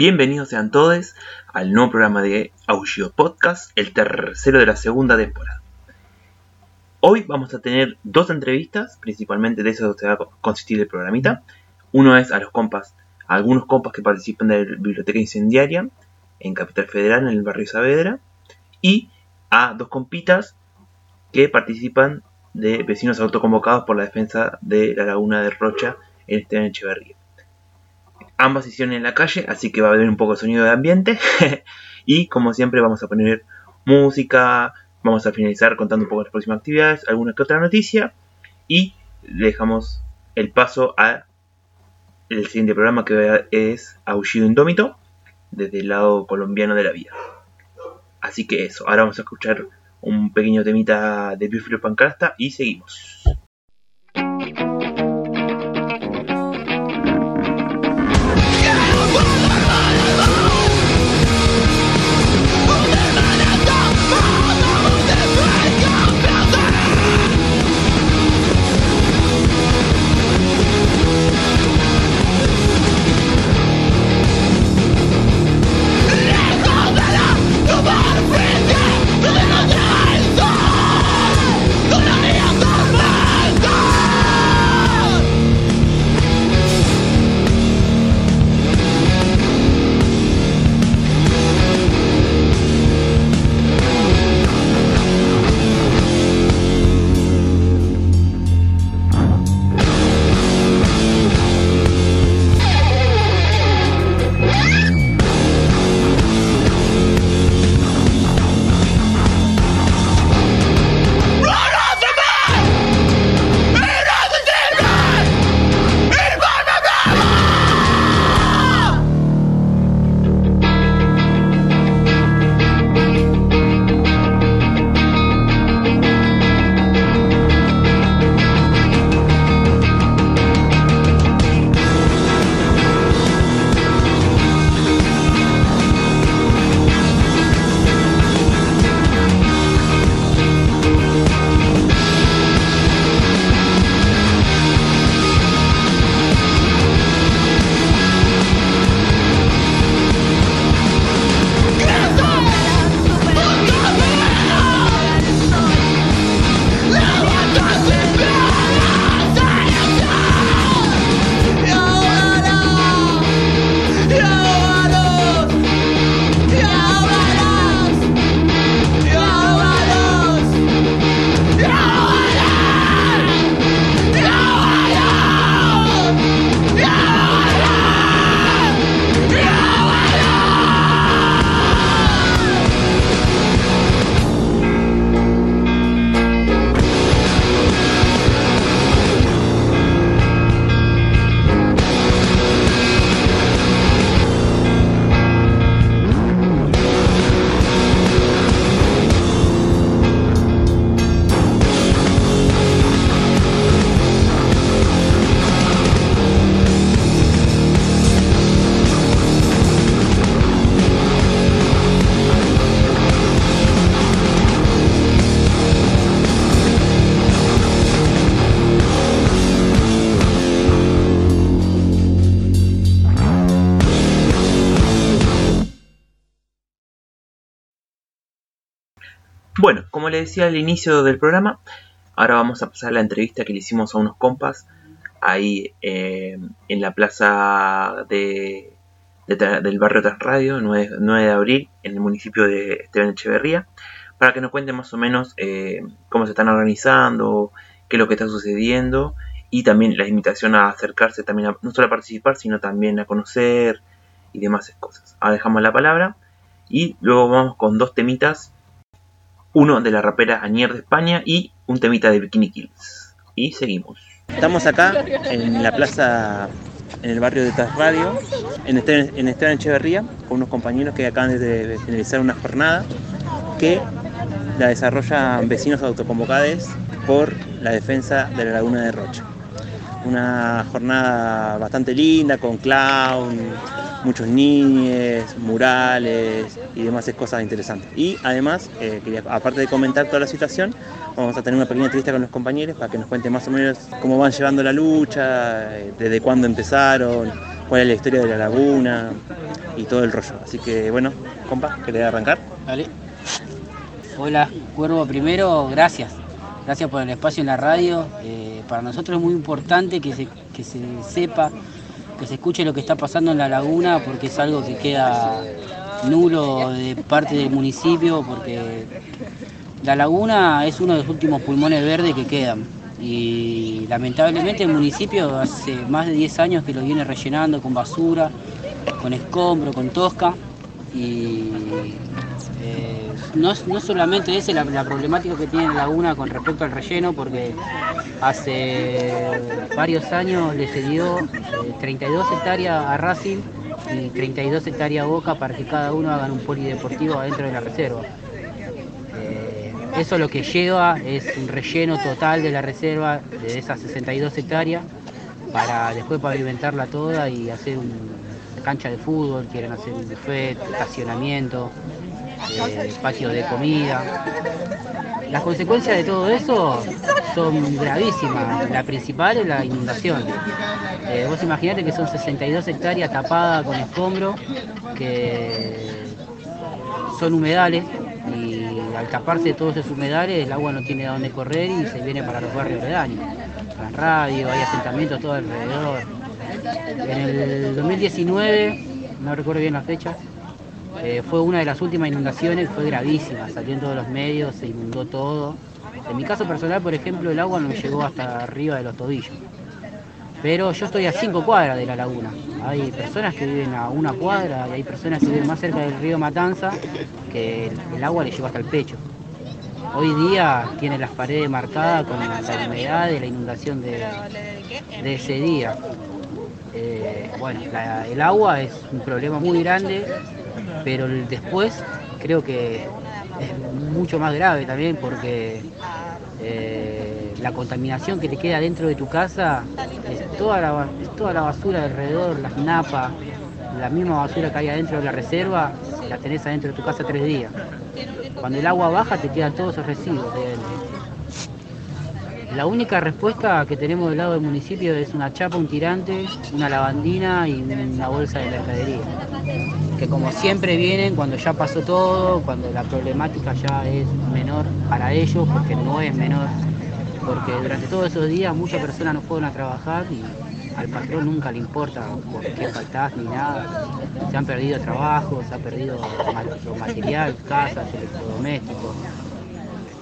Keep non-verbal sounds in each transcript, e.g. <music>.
Bienvenidos sean todos al nuevo programa de Aullido Podcast, el tercero de la segunda temporada. Hoy vamos a tener dos entrevistas, principalmente de eso se va a consistir el programita. Uno es a los compas, a algunos compas que participan de la Biblioteca Incendiaria en Capital Federal, en el barrio Saavedra, y a dos compitas que participan de vecinos autoconvocados por la defensa de la laguna de Rocha en Esteban Echeverría ambas sesiones en la calle, así que va a haber un poco de sonido de ambiente. <laughs> y como siempre vamos a poner música, vamos a finalizar contando un poco las próximas actividades, alguna que otra noticia y dejamos el paso a el siguiente programa que es Aullido Indómito desde el lado colombiano de la vida. Así que eso, ahora vamos a escuchar un pequeño temita de Bifrio Pancrasta y seguimos. Decía al inicio del programa, ahora vamos a pasar a la entrevista que le hicimos a unos compas ahí eh, en la plaza de, del barrio Transradio, 9, 9 de abril, en el municipio de Esteban Echeverría, para que nos cuenten más o menos eh, cómo se están organizando, qué es lo que está sucediendo y también la invitación a acercarse también no solo a participar, sino también a conocer y demás cosas. Ahora dejamos la palabra y luego vamos con dos temitas uno de la rapera Anier de España y un temita de Bikini Kills. Y seguimos. Estamos acá en la plaza, en el barrio de Tasradio, en Esteban, en Esteban Echeverría, con unos compañeros que acaban de finalizar una jornada que la desarrollan vecinos autoconvocados por la defensa de la laguna de Rocha. Una jornada bastante linda con clown, muchos niños, murales y demás cosas interesantes. Y además, eh, aparte de comentar toda la situación, vamos a tener una pequeña entrevista con los compañeros para que nos cuenten más o menos cómo van llevando la lucha, eh, desde cuándo empezaron, cuál es la historia de la laguna y todo el rollo. Así que bueno, compa, ¿querés arrancar? Dale. Hola, Cuervo, primero, gracias. Gracias por el espacio en la radio. Eh, para nosotros es muy importante que se, que se sepa, que se escuche lo que está pasando en la laguna, porque es algo que queda nulo de parte del municipio, porque la laguna es uno de los últimos pulmones verdes que quedan. Y lamentablemente el municipio hace más de 10 años que lo viene rellenando con basura, con escombro, con tosca. Y no, no, solamente esa es la, problemática que tiene la laguna con respecto al relleno, porque hace varios años le cedió 32 eh, hectáreas a Racing y 32 hectáreas a Boca para que cada uno hagan un polideportivo adentro de la reserva. Eh, eso lo que lleva es un relleno total de la reserva de esas 62 hectáreas para después pavimentarla toda y hacer una cancha de fútbol, quieren hacer un buffet, estacionamiento, eh, de comida. Las consecuencias de todo eso son gravísimas. La principal es la inundación. Eh, vos imaginate que son 62 hectáreas tapadas con escombro, que son humedales y al taparse todos esos humedales el agua no tiene a dónde correr y se viene para los barrios de daño. Las radios, hay asentamientos todo alrededor. En el 2019, no recuerdo bien la fecha, eh, fue una de las últimas inundaciones, fue gravísima, salió en todos los medios, se inundó todo. En mi caso personal, por ejemplo, el agua no me llegó hasta arriba de los tobillos. Pero yo estoy a cinco cuadras de la laguna. Hay personas que viven a una cuadra y hay personas que viven más cerca del río Matanza que el, agua le llegó hasta el pecho. Hoy día tiene las paredes marcadas con la humedad de la inundación de, ese día. Eh, bueno, el agua es un problema muy grande pero después creo que es mucho más grave también porque eh, la contaminación que te queda dentro de tu casa es toda la, toda la basura alrededor, las napas, la misma basura que hay adentro de la reserva, la tenés adentro de tu casa tres días. Cuando el agua baja te quedan todos esos residuos La única respuesta que tenemos del lado del municipio es una chapa, un tirante, una lavandina y una bolsa de mercadería que como siempre vienen cuando ya pasó todo, cuando la problemática ya es menor para ellos, porque no es menor, porque durante todos esos días muchas personas no fueron a trabajar y al patrón nunca le importa por qué faltás ni nada. Se han perdido trabajos, se ha perdido material, casas, electrodomésticos.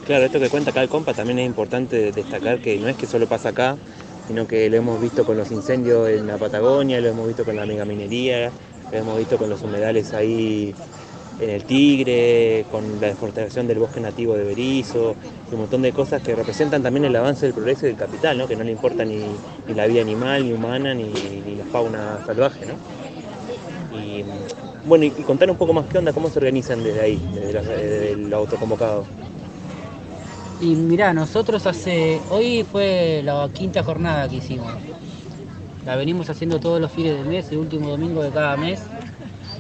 Claro, esto que cuenta acá el compa también es importante destacar que no es que solo pasa acá, sino que lo hemos visto con los incendios en la Patagonia, lo hemos visto con la megaminería, hemos visto con los humedales ahí en el Tigre, con la deforestación del bosque nativo de Berizo, un montón de cosas que representan también el avance del progreso y del capital, ¿no? que no le importa ni, la vida animal, ni humana, ni, la fauna salvaje. ¿no? Y, bueno, y, contar un poco más qué onda, cómo se organizan desde ahí, desde, el autoconvocado. Y mirá, nosotros hace. Hoy fue la quinta jornada que hicimos. La venimos haciendo todos los fines de mes, el último domingo de cada mes,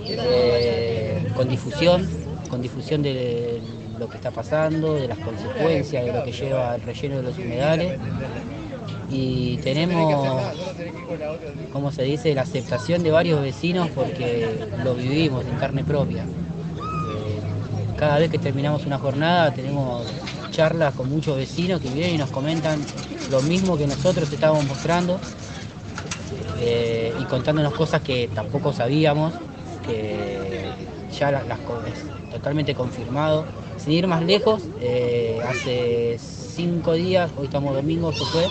eh, con difusión, con difusión de lo que está pasando, de las consecuencias de lo que lleva el relleno de los humedales. Y tenemos, como se dice, la aceptación de varios vecinos porque lo vivimos en carne propia. Eh, cada vez que terminamos una jornada tenemos charlas con muchos vecinos que vienen y nos comentan lo mismo que nosotros estábamos mostrando eh, y contándonos cosas que tampoco sabíamos, que ya las, es totalmente confirmado. Sin ir más lejos, eh, hace cinco días, hoy estamos domingo, se fue,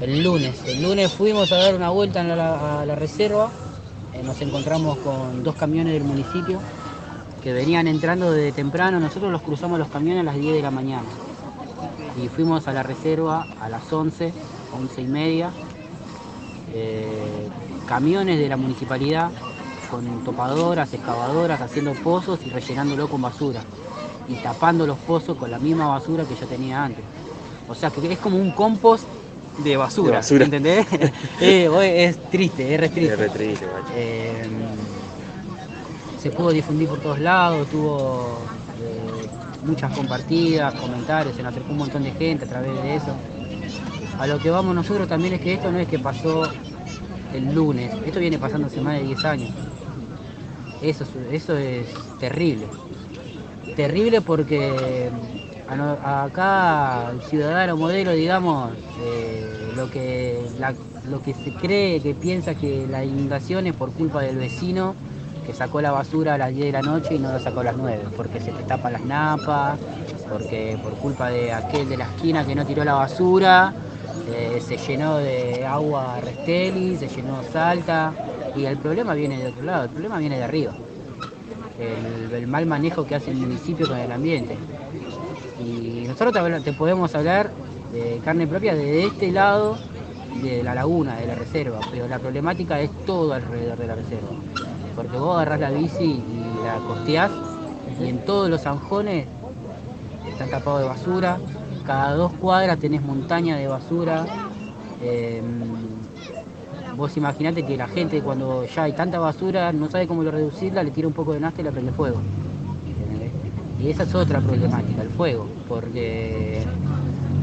el lunes. El lunes fuimos a dar una vuelta a la, reserva, eh, nos encontramos con dos camiones del municipio que venían entrando desde temprano, nosotros los cruzamos los camiones a las 10 de la mañana y fuimos a la reserva a las 11, 11 y media eh, camiones de la municipalidad con topadoras, excavadoras, haciendo pozos y rellenándolo con basura. Y tapando los pozos con la misma basura que yo tenía antes. O sea que es como un compost de basura, ¿entendés? <laughs> Eh, es triste, es re triste. Eh, se pudo difundir por todos lados, tuvo muchas compartidas, comentarios, se nos acercó un montón de gente a través de eso. A lo que vamos nosotros también es que esto no es que pasó el lunes, esto viene pasando hace más de 10 años. Eso, eso es terrible. Terrible porque acá ciudadano modelo, digamos, eh, lo, que, lo que se cree, que piensa que la inundación es por culpa del vecino que sacó la basura a las 10 de la noche y no la sacó a las 9, porque se te tapan las napas, porque por culpa de aquel de la esquina que no tiró la basura, eh, se llenó de agua Resteli, se llenó Salta, y el problema viene de otro lado, el problema viene de arriba. El, mal manejo que hace el municipio con el ambiente. Y nosotros te, podemos hablar de carne propia de este lado de la laguna, de la reserva, pero la problemática es todo alrededor de la reserva. Porque vos agarrás la bici y la costeás y en todos los zanjones están tapados de basura, cada dos cuadras tenés montaña de basura. Em, vos imaginate que la gente cuando ya hay tanta basura no sabe cómo lo reducirla, le tira un poco de nafta y la prende fuego. Y esa es otra problemática, el fuego, porque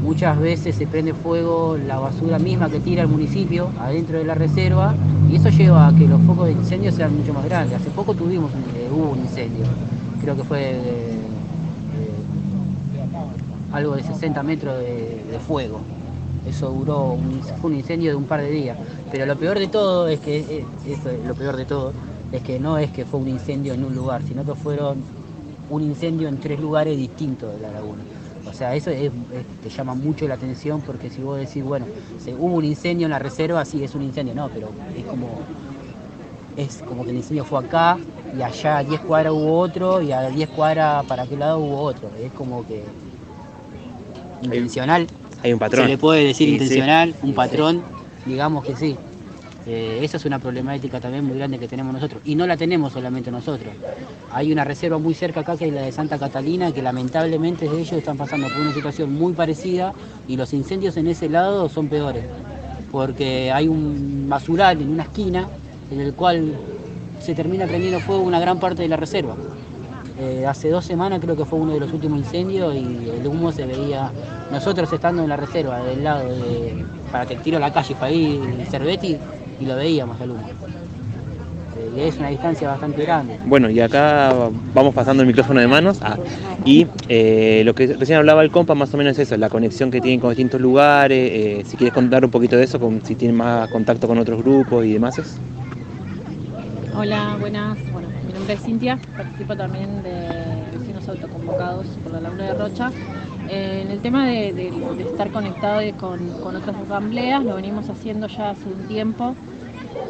muchas veces se prende fuego la basura misma que tira el municipio adentro de la reserva y eso lleva a que los focos de incendio sean mucho más grandes. Hace poco tuvimos un, eh, hubo un incendio, creo que fue eh, eh, algo de 60 metros de, fuego. Eso duró, fue un incendio de un par de días. Pero lo peor de todo es que, es lo peor de todo, es que no es que fue un incendio en un lugar, sino que fueron un incendio en tres lugares distintos de la laguna. O sea, eso te llama mucho la atención porque si vos decís, bueno, se, hubo un incendio en la reserva, sí, es un incendio, no, pero es como, es como que el incendio fue acá y allá a 10 cuadras hubo otro y a 10 cuadras para aquel lado hubo otro. Es como que intencional. Hay un patrón. Se le puede decir intencional, un patrón, digamos que sí. Eh, esa es una problemática también muy grande que tenemos nosotros. Y no la tenemos solamente nosotros. Hay una reserva muy cerca acá que es la de Santa Catalina, que lamentablemente ellos están pasando por una situación muy parecida y los incendios en ese lado son peores. Porque hay un basural en una esquina en el cual se termina prendiendo fuego una gran parte de la reserva. Eh, hace dos semanas creo que fue uno de los últimos incendios y el humo se veía, nosotros estando en la reserva del lado de, para que tiro a la calle para ir Cerveti, y lo veíamos al humo. Eh, y es una distancia bastante grande. Bueno, y acá vamos pasando el micrófono de manos ah, y eh, lo que recién hablaba el compa más o menos es eso, la conexión que tienen con distintos lugares, eh, si quieres contar un poquito de eso, con, si tienen más contacto con otros grupos y demás. Hola, buenas, bueno, mi nombre es Cintia, participo también de vecinos autoconvocados por la Laguna de Rocha en el tema de, estar conectado con, otras asambleas, lo venimos haciendo ya hace un tiempo,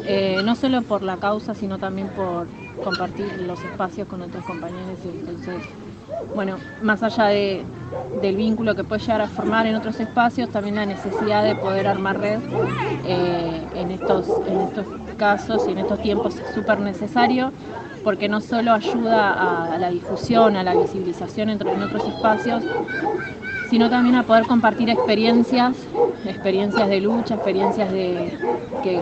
eh, no solo por la causa, sino también por compartir los espacios con otros compañeros. Entonces, bueno, más allá del vínculo que puede llegar a formar en otros espacios, también la necesidad de poder armar red eh, en, estos, en estos casos y en estos tiempos es súper necesario porque no solo ayuda a, la difusión, a la visibilización en otros espacios, sino también a poder compartir experiencias, experiencias de lucha, experiencias de, que,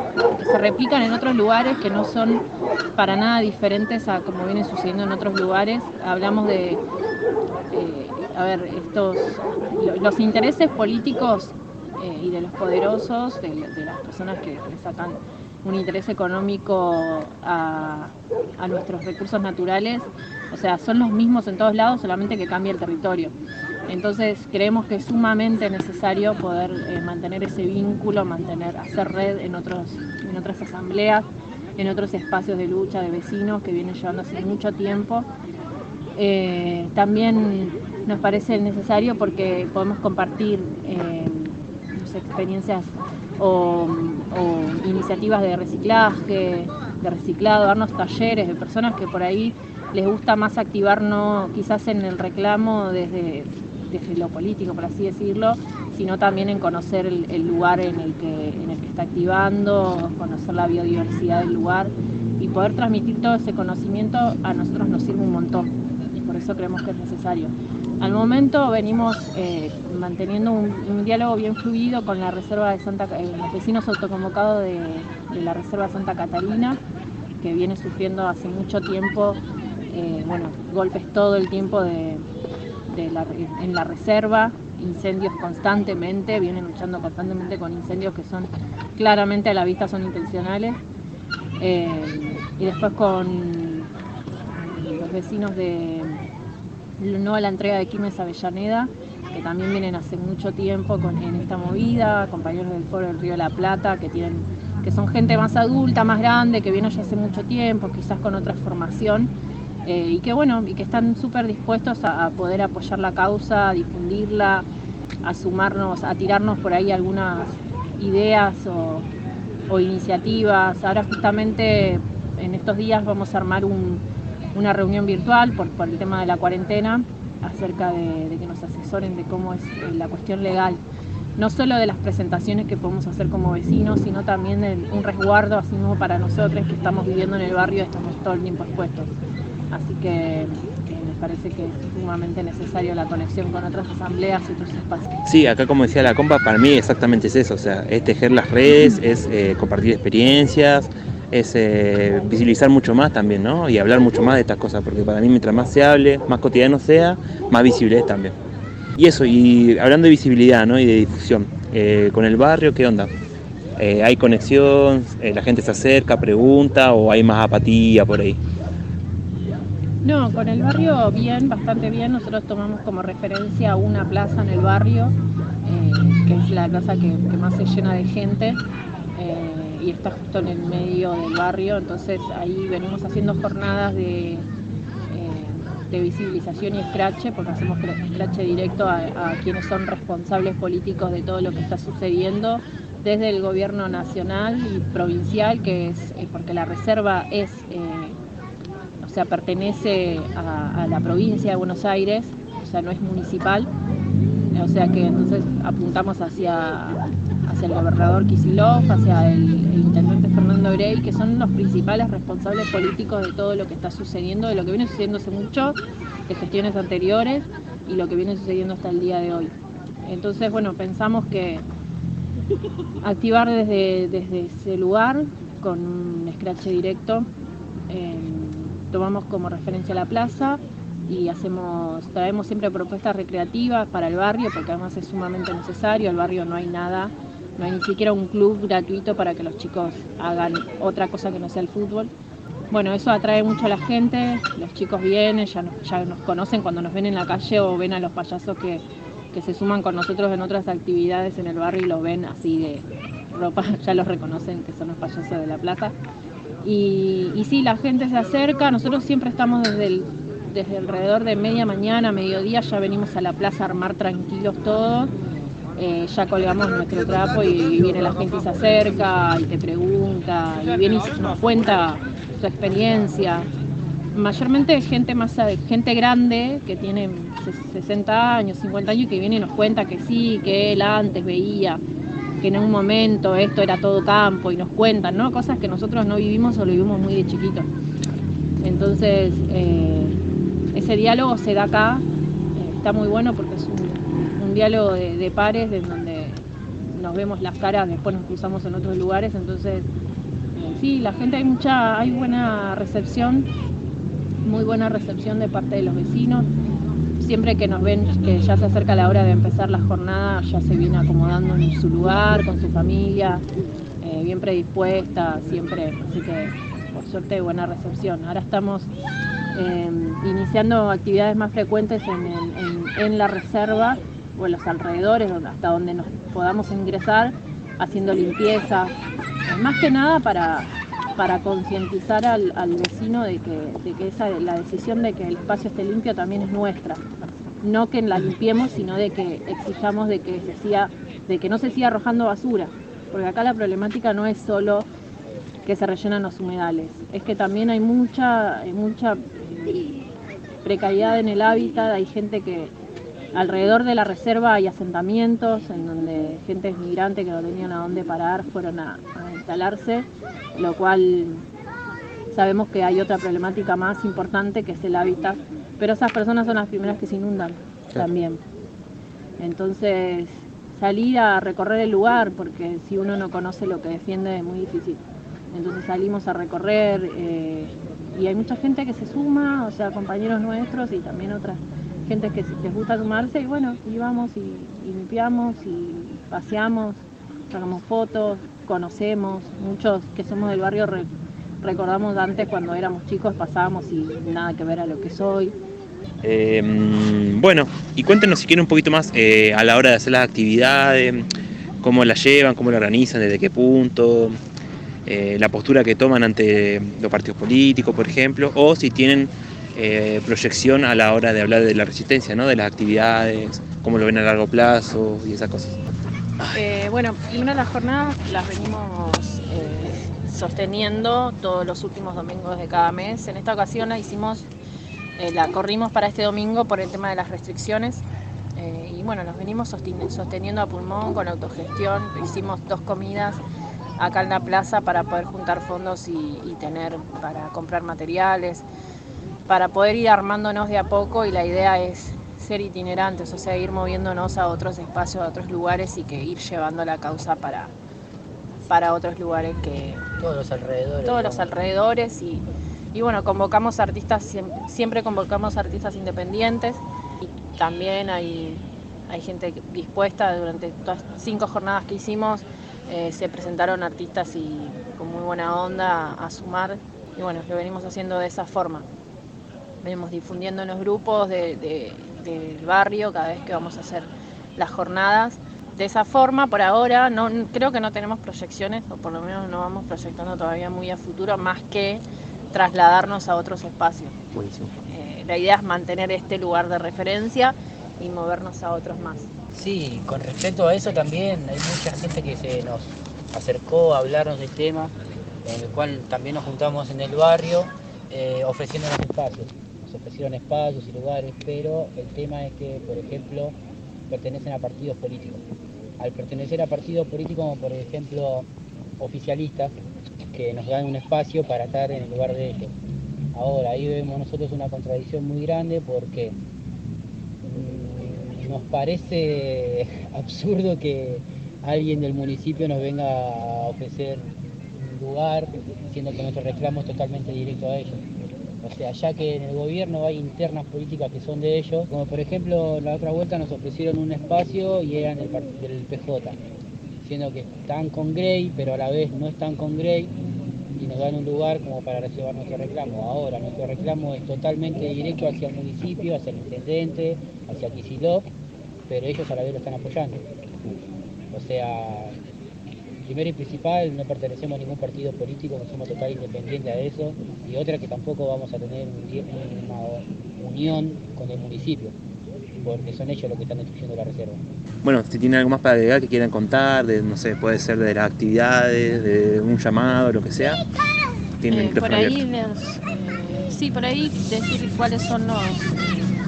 se replican en otros lugares que no son para nada diferentes a como viene sucediendo en otros lugares. Hablamos de, eh, a ver, estos, los intereses políticos eh, y de los poderosos, de, las personas que le sacan un interés económico a, nuestros recursos naturales, o sea, son los mismos en todos lados, solamente que cambia el territorio. Entonces creemos que es sumamente necesario poder eh, mantener ese vínculo, mantener, hacer red en, otros, en otras asambleas, en otros espacios de lucha de vecinos que vienen llevando hace mucho tiempo. Eh, también nos parece necesario porque podemos compartir eh, experiencias o, iniciativas de reciclaje, de reciclado, darnos talleres de personas que por ahí les gusta más activarnos quizás en el reclamo desde, desde lo político, por así decirlo, sino también en conocer el, lugar en el, que, está activando, conocer la biodiversidad del lugar y poder transmitir todo ese conocimiento a nosotros nos sirve un montón y por eso creemos que es necesario. Al momento venimos eh, manteniendo un, diálogo bien fluido con la reserva de Santa, eh, los vecinos autoconvocados de, la reserva Santa Catalina, que viene sufriendo hace mucho tiempo, eh, bueno, golpes todo el tiempo en la reserva, incendios constantemente, vienen luchando constantemente con incendios que son claramente a la vista son intencionales. y después con los vecinos de no a la entrega de Quilmes Avellaneda, que también vienen hace mucho tiempo con, en esta movida, compañeros del Foro del Río de la Plata, que tienen que son gente más adulta, más grande, que viene ya hace mucho tiempo, quizás con otra formación, eh, y que bueno, y que están súper dispuestos a, poder apoyar la causa, a difundirla, a sumarnos, a tirarnos por ahí algunas ideas o, iniciativas. Ahora justamente en estos días vamos a armar una reunión virtual por, el tema de la cuarentena acerca de, que nos asesoren de cómo es eh, la cuestión legal no solo de las presentaciones que podemos hacer como vecinos, sino también de un resguardo, así mismo para nosotros que estamos viviendo en el barrio, y estamos todo el tiempo expuestos. Así que me parece que es sumamente necesario la conexión con otras asambleas y otros espacios. Sí, acá como decía la compa, para mí exactamente es eso, o sea, es tejer las redes, es eh, compartir experiencias, es eh, visibilizar mucho más también, ¿no? Y hablar mucho más de estas cosas, porque para mí mientras más se hable, más cotidiano sea, más visible es también. Y eso, y hablando de visibilidad ¿no? y de difusión, eh, con el barrio, ¿qué onda? ¿Hay conexión? ¿La gente se acerca, pregunta o hay más apatía por ahí? No, con el barrio bien, bastante bien. Nosotros tomamos como referencia una plaza en el barrio, que es la plaza que, más se llena de gente y está justo en el medio del barrio. Entonces ahí venimos haciendo jornadas de de visibilización y escrache, porque hacemos escrache directo a, quienes son responsables políticos de todo lo que está sucediendo, desde el gobierno nacional y provincial, que es eh, porque la reserva es, eh, sea, pertenece a, la provincia de Buenos Aires, o sea, no es municipal, o sea que entonces apuntamos hacia, hacia el gobernador Kisilov, hacia el, intendente Fernando Grey, que son los principales responsables políticos de todo lo que está sucediendo, de lo que viene sucediendo hace mucho, de gestiones anteriores y lo que viene sucediendo hasta el día de hoy. Entonces, bueno, pensamos que activar desde, desde ese lugar con un scratch directo, eh, tomamos como referencia la plaza, y hacemos, traemos siempre propuestas recreativas para el barrio, porque además es sumamente necesario, el barrio no hay nada, no hay ni siquiera un club gratuito para que los chicos hagan otra cosa que no sea el fútbol. Bueno, eso atrae mucho a la gente, los chicos vienen, ya nos, ya nos conocen cuando nos ven en la calle o ven a los payasos que, se suman con nosotros en otras actividades en el barrio y los ven así de ropa, <laughs> ya los reconocen que son los payasos de la plaza. Y, y sí, la gente se acerca, nosotros siempre estamos desde el desde alrededor de media mañana, mediodía, ya venimos a la plaza a armar tranquilos todos. Eh, ya colgamos nuestro trapo y viene la gente y se acerca y te pregunta y viene y nos cuenta su experiencia. Mayormente gente más gente grande que tiene 60 años, 50 años y que viene y nos cuenta que sí, que él antes veía que en un momento esto era todo campo y nos cuentan, ¿no? Cosas que nosotros no vivimos o lo vivimos muy de chiquito. Entonces, eh, ese diálogo se da acá, eh, está muy bueno porque es un, diálogo de, pares de donde nos vemos las caras, después nos cruzamos en otros lugares, entonces eh, sí, la gente hay mucha, hay buena recepción, muy buena recepción de parte de los vecinos. Siempre que nos ven que ya se acerca la hora de empezar la jornada, ya se viene acomodando en su lugar, con su familia, eh, bien predispuesta, siempre, así que por suerte buena recepción. Ahora estamos Em, iniciando actividades más frecuentes en, la reserva o en los alrededores, hasta donde nos podamos ingresar, haciendo limpieza, más que nada para, para concientizar al, vecino de que, esa, la decisión de que el espacio esté limpio también es nuestra. No que la limpiemos, sino de que exijamos de que, se de que no se siga arrojando basura. Porque acá la problemática no es solo que se rellenan los humedales, es que también hay mucha, hay mucha precariedad en el hábitat, hay gente que alrededor de la reserva hay asentamientos en donde gente migrante que no tenían a dónde parar fueron a, instalarse, lo cual sabemos que hay otra problemática más importante que es el hábitat, pero esas personas son las primeras que se inundan también. Entonces, salir a recorrer el lugar, porque si uno no conoce lo que defiende es muy difícil. Entonces salimos a recorrer, eh, y hay mucha gente que se suma, o sea, compañeros nuestros y también otras gente que les gusta sumarse y bueno, y vamos y, limpiamos y paseamos, sacamos fotos, conocemos, muchos que somos del barrio recordamos antes cuando éramos chicos, pasábamos y nada que ver a lo que soy. Em, bueno, y cuéntenos si quieren un poquito más eh, a la hora de hacer las actividades, cómo las llevan, cómo la organizan, desde qué punto, eh, la postura que toman ante los partidos políticos, por ejemplo, o si tienen eh, proyección a la hora de hablar de la resistencia, ¿no? de las actividades, cómo lo ven a largo plazo y esas cosas. Eh, bueno, primero las jornadas las venimos sosteniendo todos los últimos domingos de cada mes. En esta ocasión la hicimos, la corrimos para este domingo por el tema de las restricciones. y bueno, nos venimos sosteniendo a pulmón con autogestión. Hicimos dos comidas acá en la plaza para poder juntar fondos y, tener para comprar materiales, para poder ir armándonos de a poco y la idea es ser itinerantes, o sea, ir moviéndonos a otros espacios, a otros lugares y que ir llevando la causa para, para otros lugares que... Todos los alrededores. Todos los alrededores y, y bueno, convocamos artistas, siempre, siempre convocamos artistas independientes y también hay, hay gente dispuesta durante todas cinco jornadas que hicimos eh, se presentaron artistas y con muy buena onda a, sumar y bueno, lo venimos haciendo de esa forma. Venimos difundiendo en los grupos del barrio cada vez que vamos a hacer las jornadas. De esa forma, por ahora, no, creo que no tenemos proyecciones, o por lo menos no vamos proyectando todavía muy a futuro, más que trasladarnos a otros espacios. Eh, la idea es mantener este lugar de referencia y movernos a otros más. Sí, con respecto a eso también hay mucha gente que se nos acercó a hablarnos del tema, en el cual también nos juntamos en el barrio eh, ofreciéndonos espacios. Ofrecieron espacios y lugares, pero el tema es que, por ejemplo, pertenecen a partidos políticos. Al pertenecer a partidos políticos como por ejemplo oficialistas, que nos dan un espacio para estar en el lugar de ellos. Ahora, ahí vemos nosotros una contradicción muy grande porque nos parece <laughs> absurdo que alguien del municipio nos venga a ofrecer un lugar, siendo que nuestro reclamo es totalmente directo a ellos. O sea, ya que en el gobierno hay internas políticas que son de ellos, como por ejemplo la otra vuelta nos ofrecieron un espacio y eran del, del PJ, siendo que están con Grey, pero a la vez no están con Grey y nos dan un lugar como para recibir nuestro reclamo. Ahora, nuestro reclamo es totalmente directo hacia el municipio, hacia el intendente, hacia Kisilov, pero ellos a la vez lo están apoyando. O sea, primero y principal, no pertenecemos a ningún partido político, no somos total independientes a eso, y otra que tampoco vamos a tener una unión con el municipio, porque son ellos los que están destruyendo la reserva. Bueno, si tienen algo más para agregar que quieran contar, de, no sé, puede ser de las actividades, de un llamado, lo que sea, tienen eh, por ahí eh, Sí, por ahí decir cuáles son los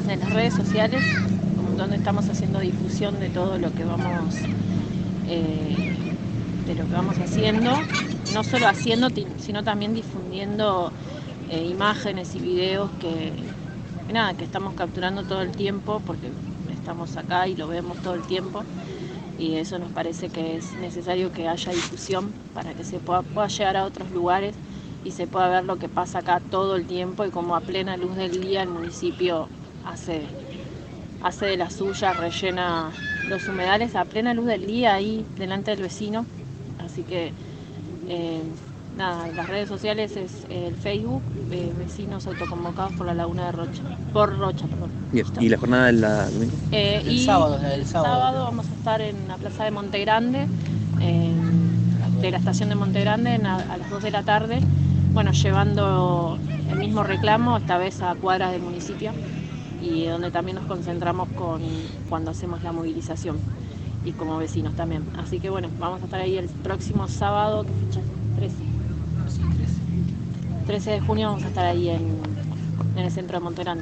de las redes sociales donde estamos haciendo difusión de todo lo que vamos eh, de lo que vamos haciendo, no solo haciendo, sino también difundiendo eh, imágenes y videos que, nada, que estamos capturando todo el tiempo porque estamos acá y lo vemos todo el tiempo y eso nos parece que es necesario que haya difusión para que se pueda, pueda llegar a otros lugares y se pueda ver lo que pasa acá todo el tiempo y como a plena luz del día el municipio hace hace de la suya, rellena los humedales a plena luz del día ahí delante del vecino. Así que eh, nada, las redes sociales es el Facebook, eh, vecinos autoconvocados por la Laguna de Rocha, por Rocha, perdón. ¿Y la jornada del domingo? Eh, el, sábado, el sábado. vamos a estar en la plaza de Monte Grande, de la estación de Monte Grande a, las 2 de la tarde, bueno, llevando el mismo reclamo, esta vez a cuadras del municipio y donde también nos concentramos con cuando hacemos la movilización y como vecinos también. Así que bueno, vamos a estar ahí el próximo sábado, ¿qué fecha? 13. 13 de junio vamos a estar ahí en, el centro de Monterrey.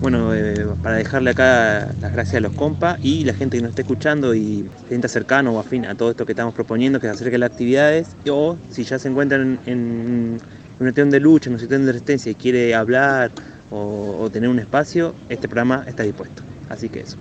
Bueno, eh, para dejarle acá las gracias a los compas y la gente que nos está escuchando y se sienta cercano o afín a todo esto que estamos proponiendo, que se acerque a las actividades, o si ya se encuentran en, en una situación de lucha, en una situación de resistencia y quiere hablar o, tener un espacio, este programa está dispuesto. Así que eso.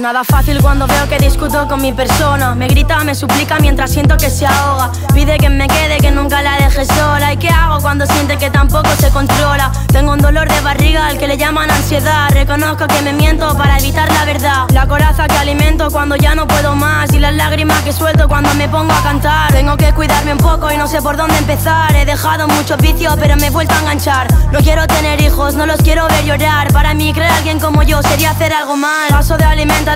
Nada fácil cuando veo que discuto con mi persona. Me grita, me suplica mientras siento que se ahoga. Pide que me quede, que nunca la deje sola. ¿Y qué hago cuando siente que tampoco se controla? Tengo un dolor de barriga al que le llaman ansiedad. Reconozco que me miento para evitar la verdad. La coraza que alimento cuando ya no puedo más. Y las lágrimas que suelto cuando me pongo a cantar. Tengo que cuidarme un poco y no sé por dónde empezar. He dejado muchos vicios, pero me he vuelto a enganchar. No quiero tener hijos, no los quiero ver llorar. Para mí, creer alguien como yo sería hacer algo mal. Paso de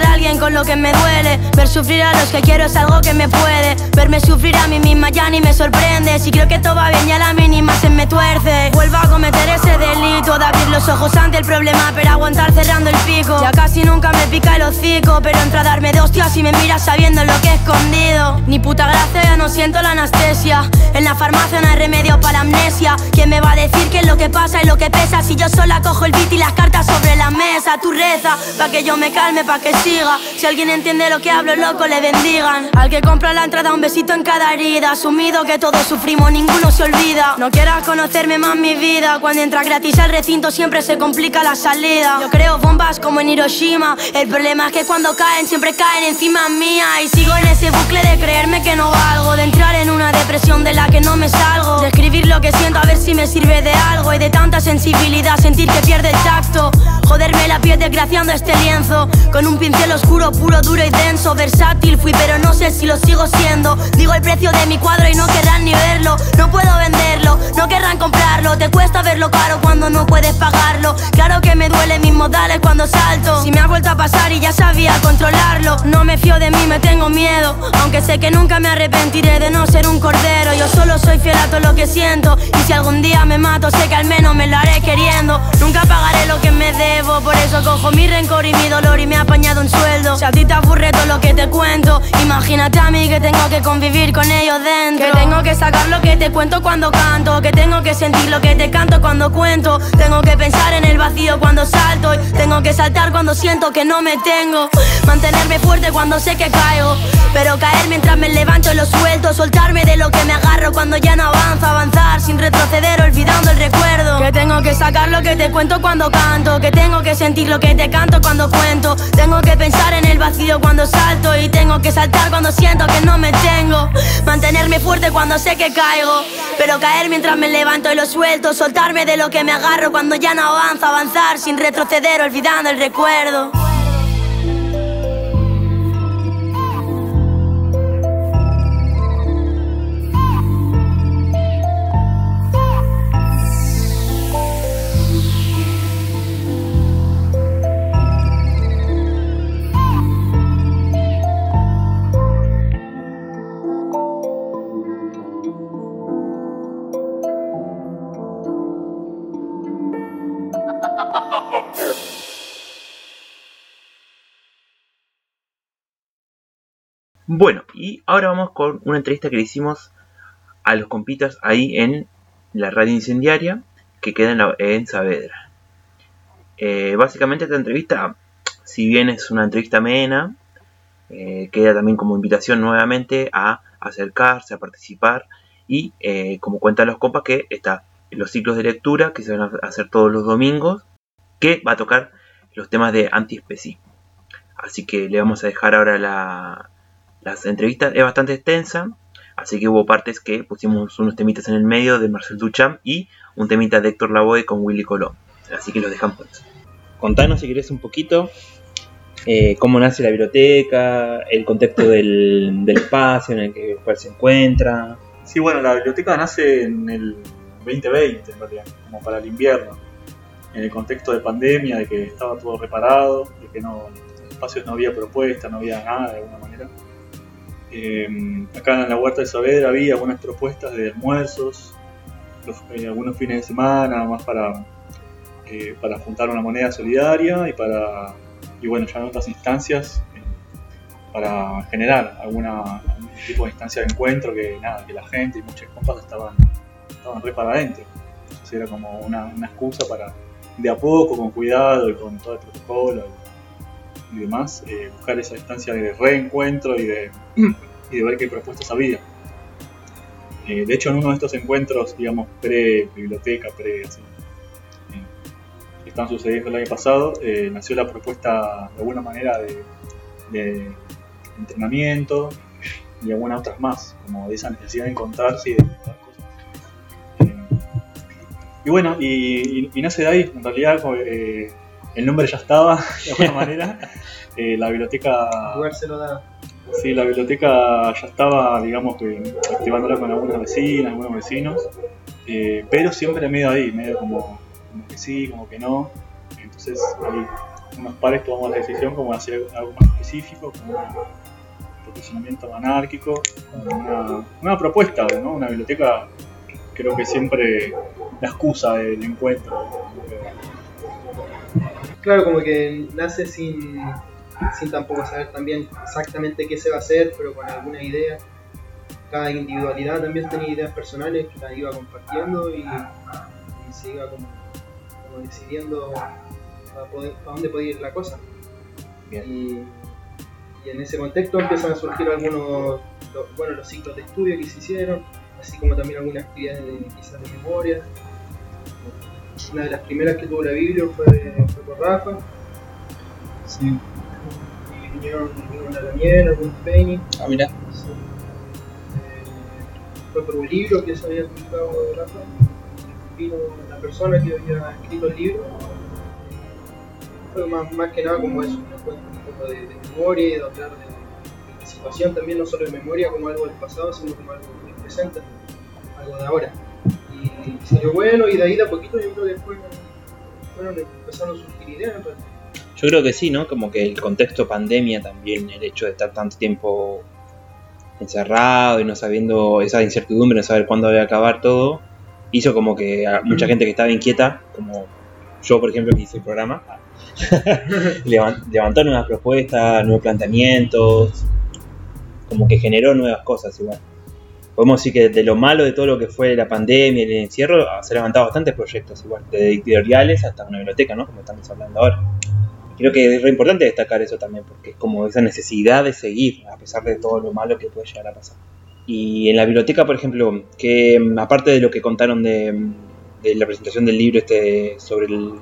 a alguien con lo que me duele. Ver sufrir a los que quiero es algo que me puede. Verme sufrir a mí misma ya ni me sorprende. Si creo que todo va bien, ya la mínima se me tuerce. Vuelvo a cometer ese delito de abrir los ojos ante el problema, pero aguantar cerrando el pico. Ya casi nunca me pica el hocico, pero entra a darme de hostias y me miras sabiendo lo que he escondido. Ni puta gracia, ya no siento la anestesia. En la farmacia no hay remedio para amnesia. ¿Quién me va a decir qué es lo que pasa y lo que pesa? Si yo sola cojo el beat y las cartas sobre la mesa, tú reza, pa' que yo me calme, pa' que Si alguien entiende lo que hablo, loco, le bendigan. Al que compra la entrada, un besito en cada herida. Asumido que todos sufrimos, ninguno se olvida. No quieras conocerme más mi vida. Cuando entra gratis al recinto, siempre se complica la salida. Yo creo bombas como en Hiroshima. El problema es que cuando caen, siempre caen encima mía. Y sigo en ese bucle de creerme que no valgo. De entrar en una depresión de la que no me salgo. De escribir lo que siento a ver si me sirve de algo. Y de tanta sensibilidad, sentir que pierde el tacto. Joderme la piel desgraciando este lienzo. Con un pincel oscuro, puro, duro y denso. Versátil fui, pero no sé si lo sigo siendo. Digo el precio de mi cuadro y no querrán ni verlo. No puedo venderlo, no querrán comprarlo. Te cuesta verlo caro cuando no puedes pagarlo. Claro que me duele mis modales cuando salto. Si me ha vuelto a pasar y ya sabía controlarlo. No me fío de mí, me tengo miedo. Aunque sé que nunca me arrepentiré de no ser un cordero. Yo solo soy fiel a todo lo que siento. Y si algún día me mato, sé que al menos me lo haré queriendo. Nunca pagaré lo que me Por eso cojo mi rencor y mi dolor y me he apañado un sueldo. Si a ti te aburre todo lo que te cuento, imagínate a mí que tengo que convivir con ellos dentro. Que tengo que sacar lo que te cuento cuando canto. Que tengo que sentir lo que te canto cuando cuento. Tengo que pensar en el vacío cuando salto. Y tengo que saltar cuando siento que no me tengo. Mantenerme fuerte cuando sé que caigo. Pero caer mientras me levanto y lo suelto. Soltarme de lo que me agarro cuando ya no avanzo. Avanzar sin retroceder, olvidando el recuerdo. Que tengo que sacar lo que te cuento cuando canto. Que tengo que sentir lo que te canto cuando cuento. Tengo que pensar en el vacío cuando salto. Y tengo que saltar cuando siento que no me tengo. Mantenerme fuerte cuando sé que caigo. Pero caer mientras me levanto y lo suelto. Soltarme de lo que me agarro cuando ya no avanzo. Avanzar sin retroceder, olvidando el recuerdo. Bueno, y ahora vamos con una entrevista que le hicimos a los compitas ahí en la radio incendiaria que queda en, Saavedra. Eh, básicamente esta entrevista, si bien es una entrevista amena, eh, queda también como invitación nuevamente a acercarse, a participar y eh, como cuentan los compas que está los ciclos de lectura que se van a hacer todos los domingos, que va a tocar los temas de antiespecismo. Así que le vamos a dejar ahora la, las entrevistas es bastante extensa, así que hubo partes que pusimos unos temitas en el medio de Marcel Duchamp y un temita de Héctor Lavoe con Willy Colón. Así que los dejamos. Contanos si querés un poquito eh, cómo nace la biblioteca, el contexto del, del espacio en el que cual se encuentra. Sí, bueno, la biblioteca nace en el 2020, en realidad, como para el invierno, en el contexto de pandemia, de que estaba todo reparado, de que no, en espacios no había propuesta, no había nada de alguna manera. Eh, acá en la Huerta de Saavedra había algunas propuestas de almuerzos, los- eh, algunos fines de semana, más para, eh, para juntar una moneda solidaria y para, y bueno, ya en otras instancias, eh, para generar alguna, algún tipo de instancia de encuentro que nada, que la gente y muchas compas estaban, estaban re para adentro. Era como una, una excusa para de a poco, con cuidado y con todo el protocolo y, y demás, eh, buscar esa instancia de reencuentro y de, <clears throat> y de ver qué propuestas había. Eh, de hecho, en uno de estos encuentros, digamos, pre-biblioteca, pre así, eh, están sucediendo el año pasado, nació la propuesta de alguna manera de, entrenamiento y algunas otras más, como de esa necesidad de encontrarse y de encontrar cosas. Y bueno, y, nace de ahí, en realidad el nombre ya estaba, <laughs> de alguna <laughs> manera. Eh, la biblioteca Lugar se lo da. Sí, la biblioteca ya estaba, digamos, que activándola con algunas vecinas, algunos vecinos, eh, pero siempre medio ahí, medio como, como que sí, como que no. Entonces, ahí unos pares tomamos la decisión como de hacer algo más específico, como un posicionamiento anárquico, como una, una propuesta, ¿no? Una biblioteca, creo que siempre la excusa del encuentro. como que- Claro, como que nace sin, sin tampoco saber también exactamente qué se va a hacer, pero con alguna idea. Cada individualidad también tenía ideas personales que las iba compartiendo y, y se iba como, como decidiendo para, poder, para dónde podía ir la cosa. Y, y en ese contexto empiezan a surgir algunos, bueno, los ciclos de estudio que se hicieron, así como también algunas actividades de, quizás de memoria. Una de las primeras que tuvo la Biblia fue, fue por Rafa. Sí. Y vinieron, vino una Daniel, algún Penny. Ah, mira. Sí. Eh, fue por un libro que se había publicado de Rafa. Vino la persona que había escrito el libro. Fue más, más que nada como eso, un poco de, de memoria de hablar de, de la situación también, no solo de memoria como algo del pasado, sino como algo del presente, algo de ahora. Y salió bueno y de ahí de a poquito yo creo que después fueron empezando a surgir ideas. Yo creo que sí, ¿no? Como que el contexto pandemia también, el hecho de estar tanto tiempo encerrado y no sabiendo esa incertidumbre, no saber cuándo va a acabar todo, hizo como que a mucha gente que estaba inquieta, como yo, por ejemplo, que hice el programa, <laughs> levan- levantó nuevas propuestas, nuevos planteamientos, como que generó nuevas cosas igual. Podemos decir que de lo malo de todo lo que fue la pandemia y el encierro, se han levantado bastantes proyectos igual, desde editoriales hasta una biblioteca, ¿no? Como estamos hablando ahora. Creo que es re importante destacar eso también, porque es como esa necesidad de seguir, a pesar de todo lo malo que puede llegar a pasar. Y en la biblioteca, por ejemplo, que mm, aparte de lo que contaron de, mm, de la presentación del libro este sobre el,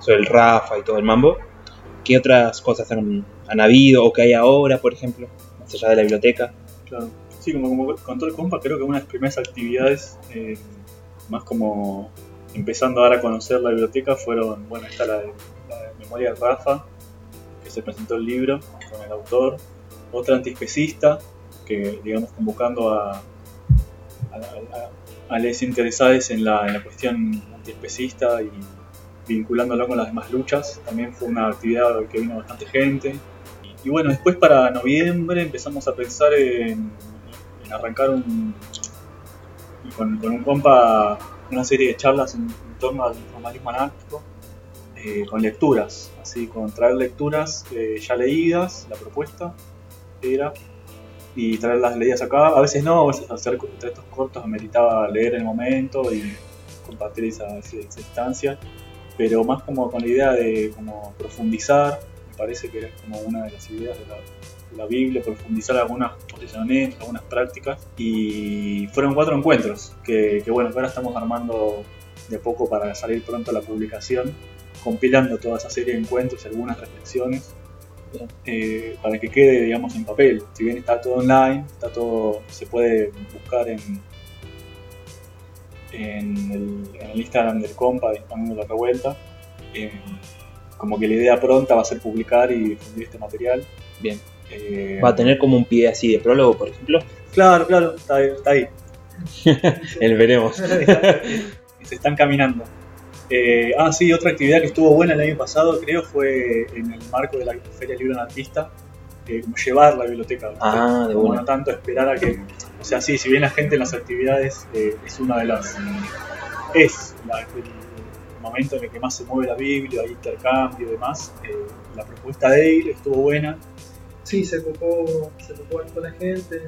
sobre el Rafa y todo el mambo, ¿qué otras cosas han, han habido o que hay ahora, por ejemplo, más allá de la biblioteca? Claro. Sí, como, como contó el compa, creo que una de las primeras actividades, eh, más como empezando a dar a conocer la biblioteca, fueron, bueno, está la de, la de Memoria de Rafa, que se presentó el libro con el autor, otra antiespecista, que digamos convocando a, a, a, a los interesados en la, en la cuestión antiespecista y vinculándolo con las demás luchas, también fue una actividad que vino bastante gente. Y bueno, después para noviembre empezamos a pensar en, en arrancar un, con, un compa una serie de charlas en, en torno al informalismo anárquico, eh, con lecturas, así, con traer lecturas eh, ya leídas, la propuesta era, y traerlas leídas acá, a veces no, a veces hacer textos cortos ameritaba leer en el momento y compartir esa, esa, instancia, pero más como con la idea de como profundizar, me parece que es como una de las ideas de la, la Biblia, profundizar algunos posicionamientos, algunas prácticas, y fueron cuatro encuentros, que, que bueno, ahora estamos armando de poco para salir pronto la publicación, compilando toda esa serie de encuentros y algunas reflexiones, eh, para que quede, digamos, en papel. Si bien está todo online, está todo, se puede buscar en, en, el, en el Instagram del compa, disponiendo la revuelta. eh, como que la idea pronta va a ser publicar y difundir este material. Bien. Eh, ¿Va a tener como un pie así de prólogo, por ejemplo? Claro, claro, está, ahí- está ahí. <laughs> El veremos. <laughs> se están caminando. Eh, ah, sí, otra actividad que estuvo buena el año pasado, creo, fue en el marco de la Feria del Libro Anarquista, eh, como llevar la biblioteca. Ah, de Como no tanto esperar a que. O sea, sí, si bien la gente en las actividades eh, es una de las. Es la- el momento en el que más se mueve la Biblia, hay intercambio y demás. eh, la propuesta de él estuvo buena. Sí, se ocupó, se ocupó harto la gente,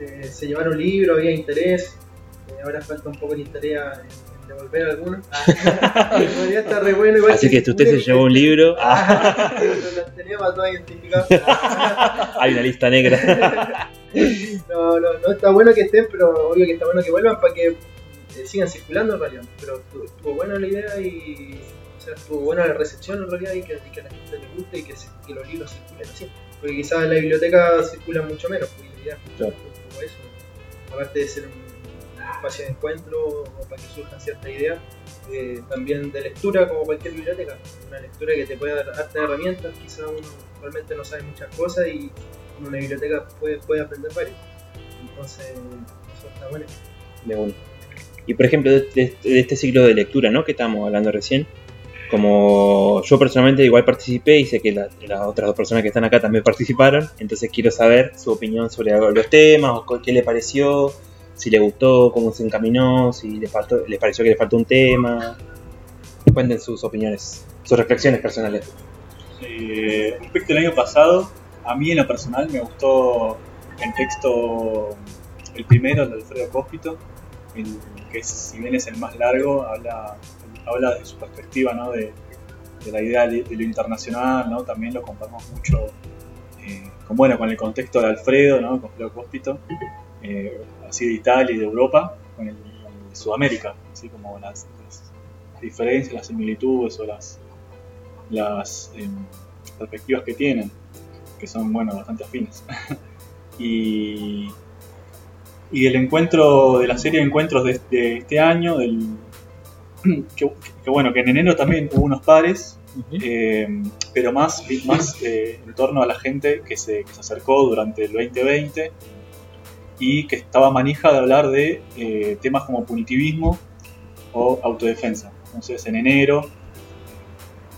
eh, se llevaron libros, había interés, eh, ahora falta un poco de interés en devolver algunos. <laughs> Todavía está re bueno, igual Así que usted se llevó un libro, <laughs> ah, Los tenemos todos identificados. <laughs> hay una lista negra. No, no, no está bueno que estén, pero obvio que está bueno que vuelvan para que eh, sigan circulando en realidad. Pero estuvo, estuvo buena la idea y sea, estuvo buena la recepción en realidad y que, y que a la gente le guste y que, se- que los libros circulen así. Porque quizás en la biblioteca circulan mucho menos, porque la idea es Claro. un poco eso. Aparte de ser un espacio de encuentro o para que surjan ciertas ideas, eh, también de lectura como cualquier biblioteca. Una lectura que te puede dar hartas herramientas, quizás uno realmente no sabe muchas cosas y en una biblioteca puede, puede aprender varias. Entonces, eso está bueno. de uno. Y por ejemplo, de, de- de este ciclo de lectura, ¿no? Que estábamos hablando recién. Como yo personalmente igual participé y sé que la- las otras dos personas que están acá también participaron, entonces quiero saber su opinión sobre los temas, o qué le pareció, si le gustó, cómo se encaminó, si le faltó, les pareció que le faltó un tema. Cuenten sus opiniones, sus reflexiones personales. Eh, respecto al año pasado, a mí en lo personal me gustó el texto, el primero, el de Alfredo Cóspito, que si bien es el más largo, habla, habla de su perspectiva, ¿no? de, la idea de, lo internacional, ¿no? también lo comparamos mucho eh, con, bueno, con el contexto de Alfredo, ¿no? con Cóspito, eh, así de Italia y de Europa, con el, de Sudamérica, así como las, las diferencias, las similitudes o las las eh, perspectivas que tienen, que son bueno, bastante afines. <laughs> y, y el encuentro de la serie de encuentros de, de este año, del, <clears throat> que, que bueno, que en enero también hubo unos pares, eh, pero más, más <clears throat> eh, en torno a la gente que se, que se acercó durante el 2020 y que estaba manija de hablar de eh, temas como punitivismo o autodefensa. Entonces en enero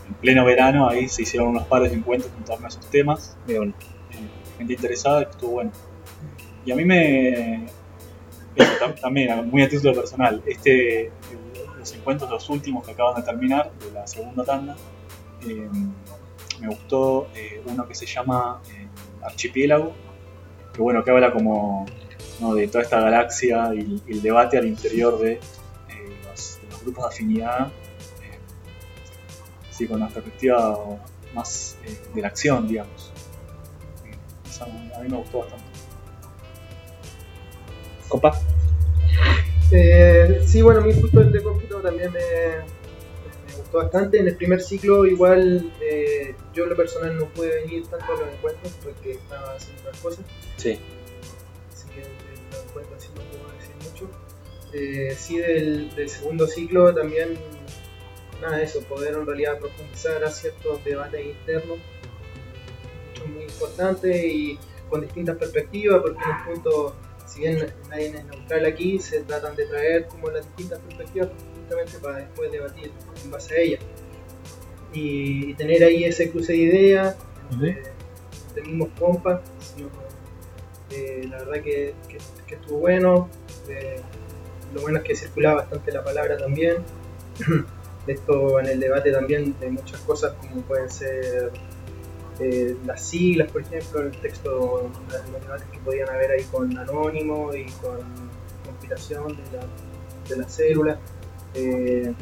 en pleno verano, ahí se hicieron unos pares de encuentros en torno a esos temas. Uno. eh, gente interesada, que estuvo bueno. Y a mí me. eso, tam- también, muy a título personal, este, los encuentros, los últimos que acaban de terminar, de la segunda tanda, eh, me gustó eh, uno que se llama eh, Archipiélago, que bueno, que habla como de toda esta galaxia y, el debate al interior de, los, grupos de afinidad sí, con una perspectiva más de la acción, digamos. A mí me gustó bastante. Copa. Eh, sí, bueno, justo el de cómputo también me, me gustó bastante. En el primer ciclo igual eh, yo en lo personal no pude venir tanto a los encuentros porque estaba haciendo otras cosas. Sí. Así que de los encuentros sí no puedo decir mucho. Eh, sí del, del segundo ciclo también, nada de eso, poder en realidad profundizar a ciertos debates internos, mucho muy importantes y con distintas perspectivas, porque en un punto, si bien nadie es neutral aquí, se tratan de traer como las distintas perspectivas justamente para después debatir en base a ellas. Y, y tener ahí ese cruce de ideas, de, de mismos compas, sino, eh, la verdad que, que- que estuvo bueno. eh, lo bueno es que circulaba bastante la palabra también. <clears throat> De esto en el debate también de muchas cosas como pueden ser eh, las siglas, por ejemplo, en el texto, los debates que podían haber ahí con Anónimo y con conspiración de la, de la célula. eh,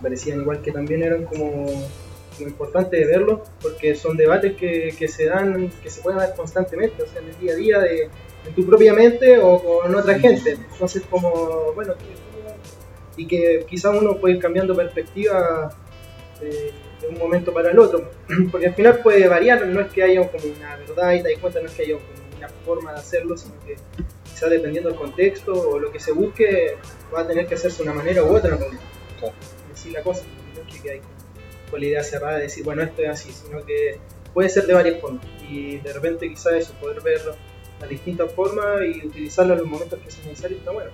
parecían igual que también eran como, como importante de verlo porque son debates que, que se dan, que se pueden dar constantemente, o sea, en el día a día de, en tu propia mente o con otra gente. Entonces como, bueno, y que quizá uno puede ir cambiando perspectiva eh, de un momento para el otro, <clears throat> porque al final puede variar, no es que haya como una verdad y te das cuenta, no es que haya como una forma de hacerlo, sino que quizá dependiendo del contexto o lo que se busque, va a tener que hacerse de una manera u otra. Claro. Decir la cosa, no es que ahí con la idea cerrada de decir, bueno, esto es así, sino que puede ser de varias formas. Y de repente quizá eso, poder ver las distintas formas y utilizarlo en los momentos que sea necesario está bueno.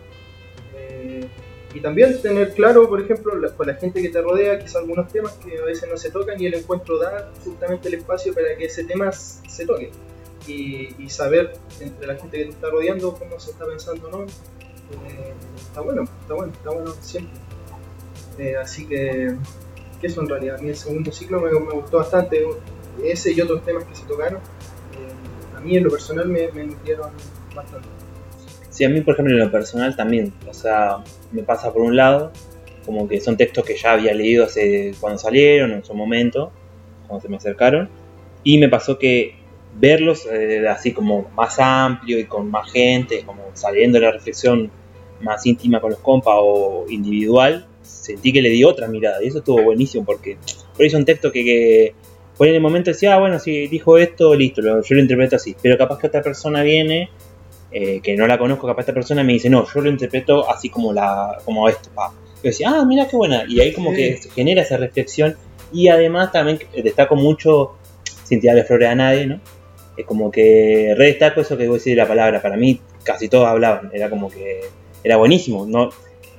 Eh, y también tener claro, por ejemplo, la- con la gente que te rodea, quizá algunos temas que a veces no se tocan y el encuentro da justamente el espacio para que ese tema se toque. Y, saber entre la gente que te está rodeando cómo se está pensando no. eh, está bueno, está bueno, está bueno siempre. Eh, así que, que eso en realidad, a mí el segundo ciclo me, me gustó bastante. Ese y otros temas que se tocaron, eh, a mí en lo personal me, me nutrieron bastante. Sí, a mí, por ejemplo, en lo personal también. O sea, me pasa por un lado, como que son textos que ya había leído hace cuando salieron, en su momento, cuando se me acercaron. Y me pasó que verlos eh, así como más amplio y con más gente, como saliendo de la reflexión más íntima con los compas o individual, sentí que le di otra mirada y eso estuvo buenísimo porque por ahí es un texto que, que por en el momento decía, ah, bueno, si dijo esto, listo, yo lo interpreto así, pero capaz que otra persona viene, eh, que no la conozco, capaz esta persona me dice, no, yo lo interpreto así como la como esto, pa. Yo decía, ah, mira qué buena, y ahí como Sí. que se genera esa reflexión y además también destaco mucho, sin tirarle flores a nadie, ¿no? Es como que redestaco eso que voy a decir la palabra. Para mí, casi todos hablaban. Era como que era buenísimo. No,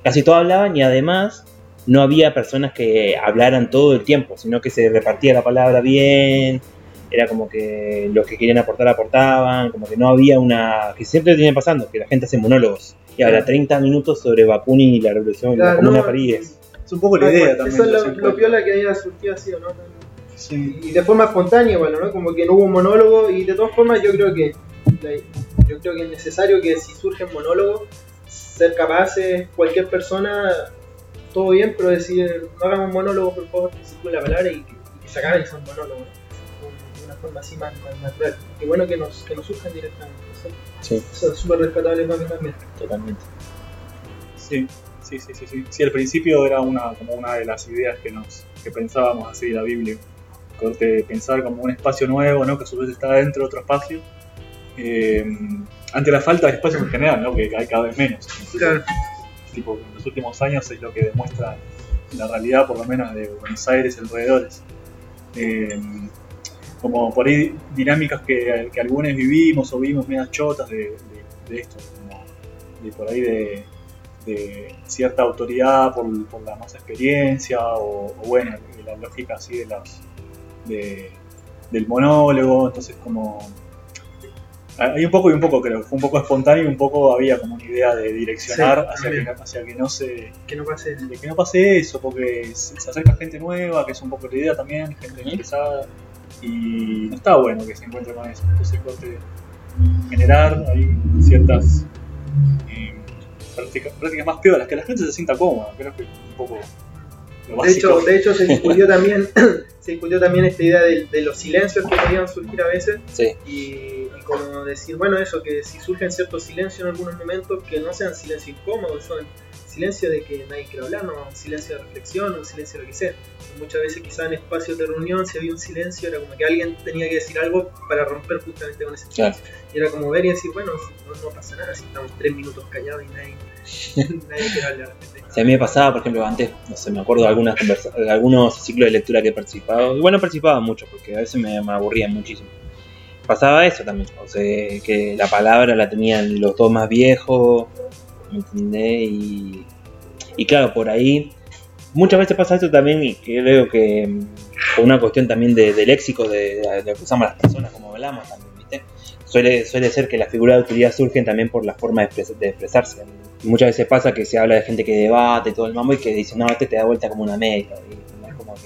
casi todos hablaban y además no había personas que hablaran todo el tiempo, sino que se repartía la palabra bien. Era como que los que querían aportar aportaban. Como que no había una. que siempre viene pasando, que la gente hace monólogos. Y habla 30 minutos sobre Bakunin y la revolución de la Claro, Comuna no, de París. Es un poco la idea también. Eso es lo, lo piola que haya surgido así, ¿o ¿no? Sí. Y de forma espontánea, bueno, ¿no? Como que no hubo un monólogo y de todas formas yo creo que yo creo que es necesario que si surgen monólogos, ser capaces, cualquier persona, todo bien, pero decir, no hagamos un monólogo, por favor, que circule la palabra y que, y que se acaben esos monólogos, forma así más, más natural. Qué bueno que nos, que nos surjan directamente. Sí, eso es súper rescatable para mí también. totalmente. Sí, sí, sí, sí, sí. Sí, al principio era una, como una de las ideas que nos que pensábamos así de la Biblia. Corte, pensar como un espacio nuevo, ¿no? Que a su vez está dentro de otro espacio. Eh, ante la falta de espacios en general, ¿no? Que hay cada vez menos. Claro. Tipo, en los últimos años es lo que demuestra la realidad, por lo menos, de Buenos Aires y alrededores. Eh, como por ahí dinámicas que, que algunos vivimos o vimos medias chotas de, de- de esto, como de por ahí de, de cierta autoridad por, por la más experiencia o, o bueno, de la lógica así de las de, del monólogo, entonces como hay un poco y un poco creo, fue un poco espontáneo y un poco había como una idea de direccionar Sí, hacia, que, hacia que no se Que no pase de que no pase eso, porque se se acerca gente nueva, que es un poco la idea también, gente interesada, y no está bueno que se encuentre con eso. Entonces, corte, generar ahí ciertas eh, prácticas, prácticas más piolas, que la gente se sienta cómoda, creo que es un poco lo De hecho, básico. de hecho se <laughs> discutió también, <clears throat> se discutió también esta idea de, de los silencios que podían surgir a veces Sí. y, y como decir, bueno, eso, que si surgen ciertos silencios en algunos momentos, que no sean silencios incómodos, son silencio de que nadie quiere hablar, no, un silencio de reflexión, un silencio de lo que sea. Muchas veces quizás en espacios de reunión si había un silencio, era como que alguien tenía que decir algo para romper justamente con ese Claro. silencio. Y era como ver y decir, bueno, no, no pasa nada, si estamos tres minutos callados y nadie, <laughs> nadie quiere hablar. Si a mí me pasaba, por ejemplo, antes, no sé, me acuerdo de, algunas conversa- de algunos ciclos de lectura que he participado. Igual no participaba mucho, porque a veces me, me aburría muchísimo. Pasaba eso también, o sea, que la palabra la tenían los dos más viejos, ¿me entendés? Y, y claro, por ahí, muchas veces pasa esto también, y creo que mm, por una cuestión también de, léxico, de, de lo que usamos las personas, como hablamos también, ¿viste? Suele, suele ser que las figuras de autoridad surgen también por la forma de, expres- de expresarse. Muchas veces pasa que se habla de gente que debate y todo el mambo y que dice, no, este te da vuelta como una media. Y es como que...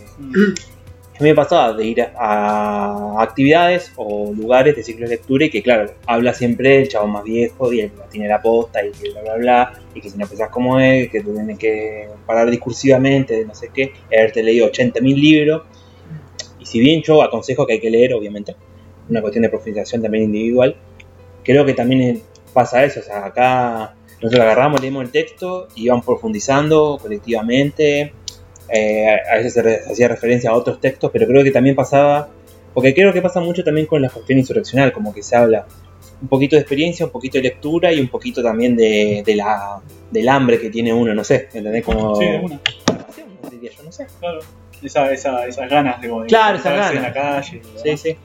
A mí me pasaba de ir a, actividades o lugares de ciclo de lectura y que, claro, habla siempre el chavo más viejo y el que tiene la posta y que bla, bla, bla, y que si no pensás como él, que tú tienes que parar discursivamente de no sé qué, haberte leído 80.000 libros. Y si bien yo aconsejo que hay que leer, obviamente, una cuestión de profundización también individual, creo que también pasa eso, o sea, acá nosotros agarramos, leímos el texto y vamos profundizando colectivamente, eh, a veces se re- hacía referencia a otros textos, pero creo que también pasaba, porque creo que pasa mucho también con la cuestión insurreccional, como que se habla un poquito de experiencia, un poquito de lectura y un poquito también de, de la, del hambre que tiene uno, no sé, ¿entendés? Como... Sí, una, diría yo, no sé. claro. Esa, esa, esas ganas de, de Claro, esas encontrarse en ganas. la calle. Sí, sí.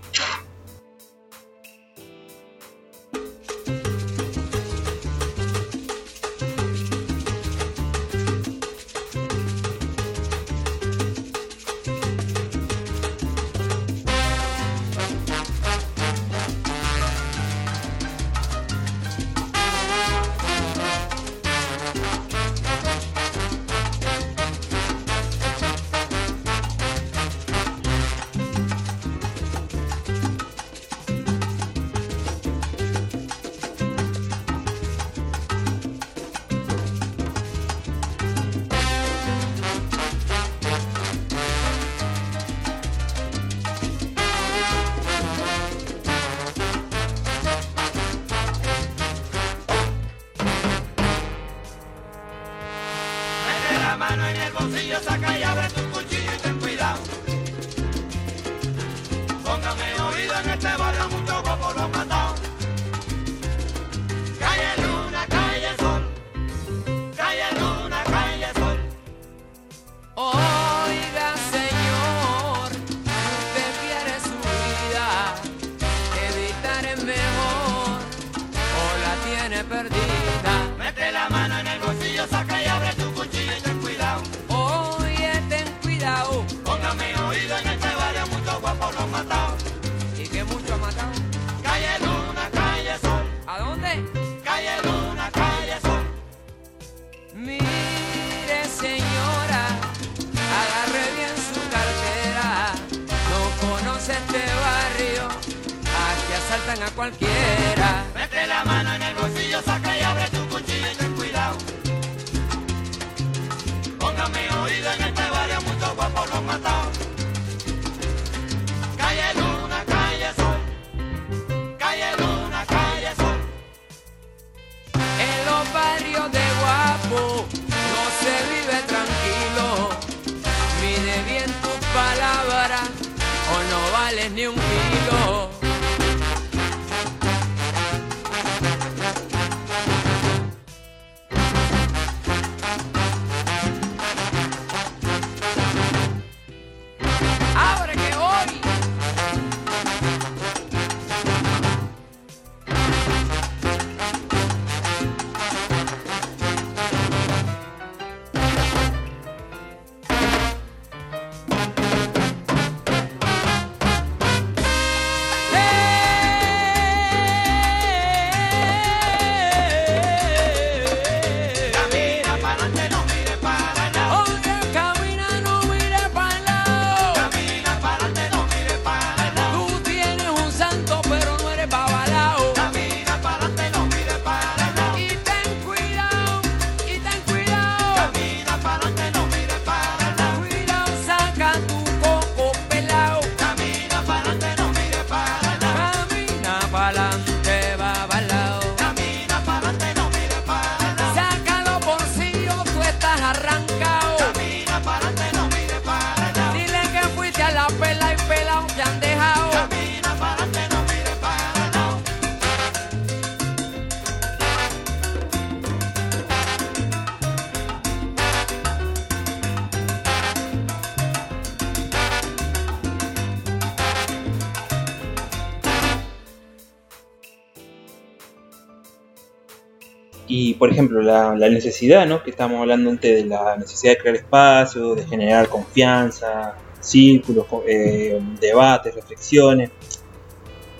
Y por ejemplo, la, la necesidad, ¿no? Que estamos hablando antes de la necesidad de crear espacio, de generar confianza, círculos, eh, debates, reflexiones.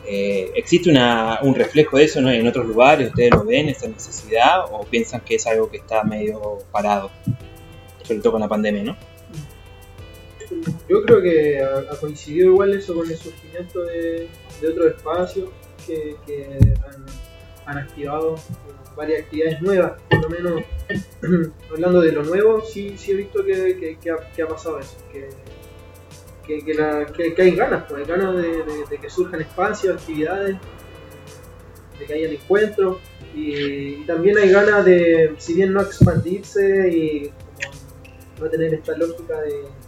Eh, ¿Existe una- un reflejo de eso ¿no? en otros lugares? ¿Ustedes lo ven, esa necesidad? ¿O piensan que es algo que está medio parado? Sobre todo con la pandemia, ¿no? Yo creo que ha, coincidido igual eso con el surgimiento de, de otros espacios que, que han, han activado varias actividades nuevas, por lo menos <clears throat> hablando de lo nuevo, sí, sí he visto que, que- ha, pasado eso, que, la- hay ganas, pues, hay ganas de, que surjan espacios, actividades, de que hayan encuentros y, también hay ganas de, si bien no expandirse y no tener esta lógica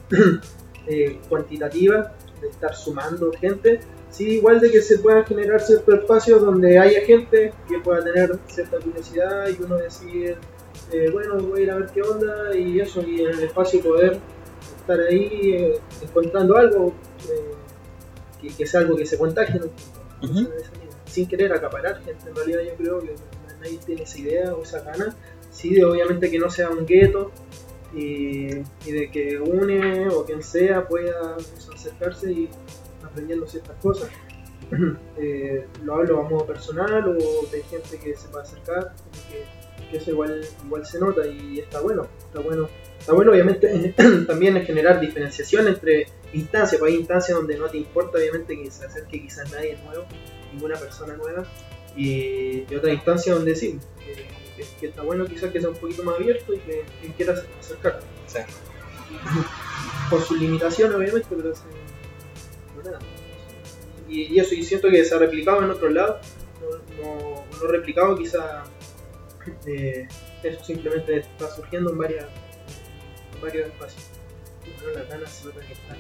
<clears throat> de cuantitativa, de estar sumando gente, sí igual de que se puedan generar ciertos espacios donde haya gente que pueda tener cierta curiosidad y uno decir, eh, bueno, voy a ir a ver qué onda y eso, y en el espacio poder estar ahí eh, encontrando algo eh, que, que sea algo que se contagie, ¿no? Ujú. sin querer acaparar gente, en realidad yo creo que nadie tiene esa idea o esa gana, sí, de obviamente que no sea un gueto, y, y de que une o quien sea pueda eso, acercarse y aprendiendo ciertas cosas. <clears throat> Eh, lo hablo a modo personal o de gente que se pueda acercar, como que, que eso igual, igual se nota y está bueno, está bueno. Está bueno obviamente <clears throat> también es generar diferenciación entre instancias, pues hay instancias donde no te importa obviamente que se acerque quizás nadie nuevo, ninguna persona nueva, y, y otra instancia donde sí, que, que- que está bueno quizás que sea un poquito más abierto y que quien quiera acercar. Sí. <laughs> Con sus limitaciones obviamente, pero es, Y, y eso, y siento que se ha replicado en otros lados, no, no, replicado quizá <laughs> eh, eso simplemente está surgiendo en varias varios espacios. Bueno, las ganas se notan que están.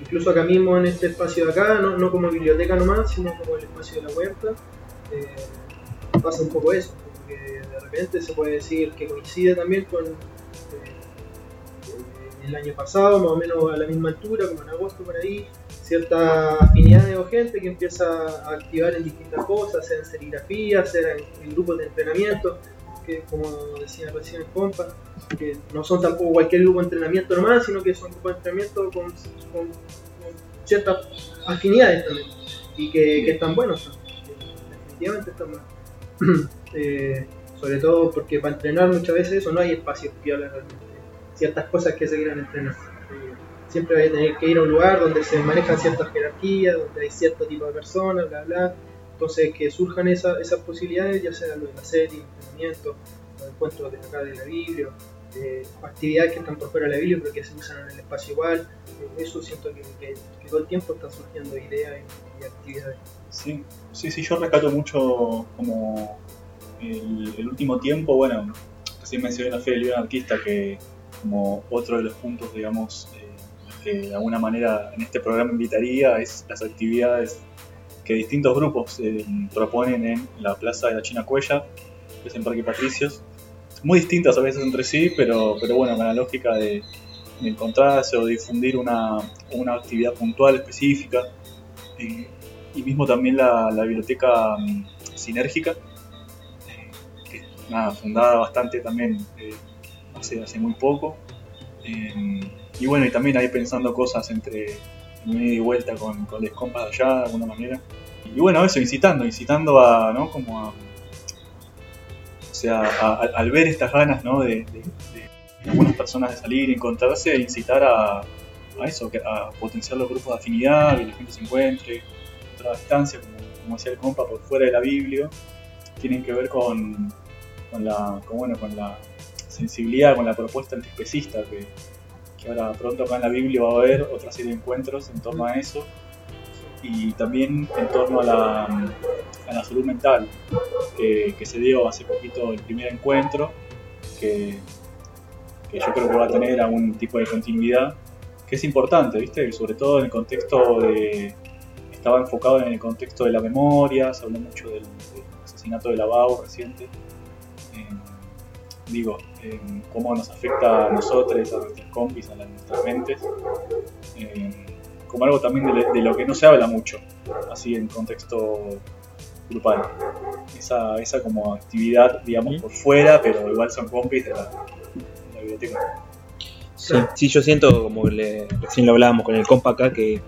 incluso acá mismo en este espacio de acá, no, no como biblioteca nomás, sino como el espacio de la huerta, eh, pasa un poco eso, porque de repente se puede decir que coincide también con el año pasado, más o menos a la misma altura, como en agosto por ahí, ciertas afinidades o gente que empieza a activar en distintas cosas, sea en serigrafía, en, grupos de entrenamiento, que como decía recién compa, que no son tampoco cualquier grupo de entrenamiento nomás, sino que son grupos de entrenamiento con, con- con ciertas afinidades también, y que, que están buenos, definitivamente están buenos. <clears throat> Eh, sobre todo porque para entrenar muchas veces eso no hay espacios piolas realmente, ciertas cosas que se quieran entrenar. Eh, siempre hay que tener que ir a un lugar donde se manejan ciertas jerarquías, donde hay cierto tipo de personas, bla, bla. Entonces, que surjan esa- esas posibilidades, ya sea lo de la serie, entrenamiento, los encuentros de acá de la Biblia, eh, actividades que están por fuera de la Biblia, pero que se usan en el espacio igual. eh, eso siento que, todo el tiempo están surgiendo ideas y, actividades. Sí, sí, sí, yo rescato mucho como el, último tiempo, bueno, recién mencioné la fe del anarquista, que como otro de los puntos, digamos, eh, que de alguna manera en este programa invitaría es las actividades que distintos grupos eh, proponen en la Plaza de la China Cuella, que es en Parque Patricios, muy distintas a veces entre sí, pero, pero bueno, con la lógica de, de encontrarse o difundir una, una actividad puntual específica. Eh, y mismo también la, biblioteca mm, sinérgica, que nada, fundada bastante también eh, hace, hace muy poco. Eh, y bueno, y también ahí pensando cosas entre ida y vuelta con, con los compas allá de alguna manera. Y bueno, eso, incitando, incitando a, ¿no? Como a, o sea, a- al ver estas ganas, ¿no? De, de- algunas personas de salir encontrarse, incitar a, a eso, a potenciar los grupos de afinidad, que la gente se encuentre, otra distancia, como, como decía el compa, por fuera de la Biblia, tienen que ver con, con la, con, bueno, con la sensibilidad, con la propuesta antiespecista, que, que ahora pronto acá en la Biblia va a haber otra serie de encuentros en torno a eso, y también en torno a la, a la salud mental, que, se dio hace poquito el primer encuentro, que, que yo creo que va a tener algún tipo de continuidad, que es importante, ¿viste? Sobre todo en el contexto de, estaba enfocado en el contexto de la memoria, se habló mucho del, del asesinato de Lavao reciente. Digo, cómo nos afecta a nosotros, a nuestros compis, a las- nuestras mentes. Eh, como algo también de, de lo que no se habla mucho, así en contexto grupal. Esa, esa como actividad, digamos, por fuera, pero igual son compis de la, de la biblioteca. Sí, sí, yo siento, como le- recién lo hablábamos con el compa acá, que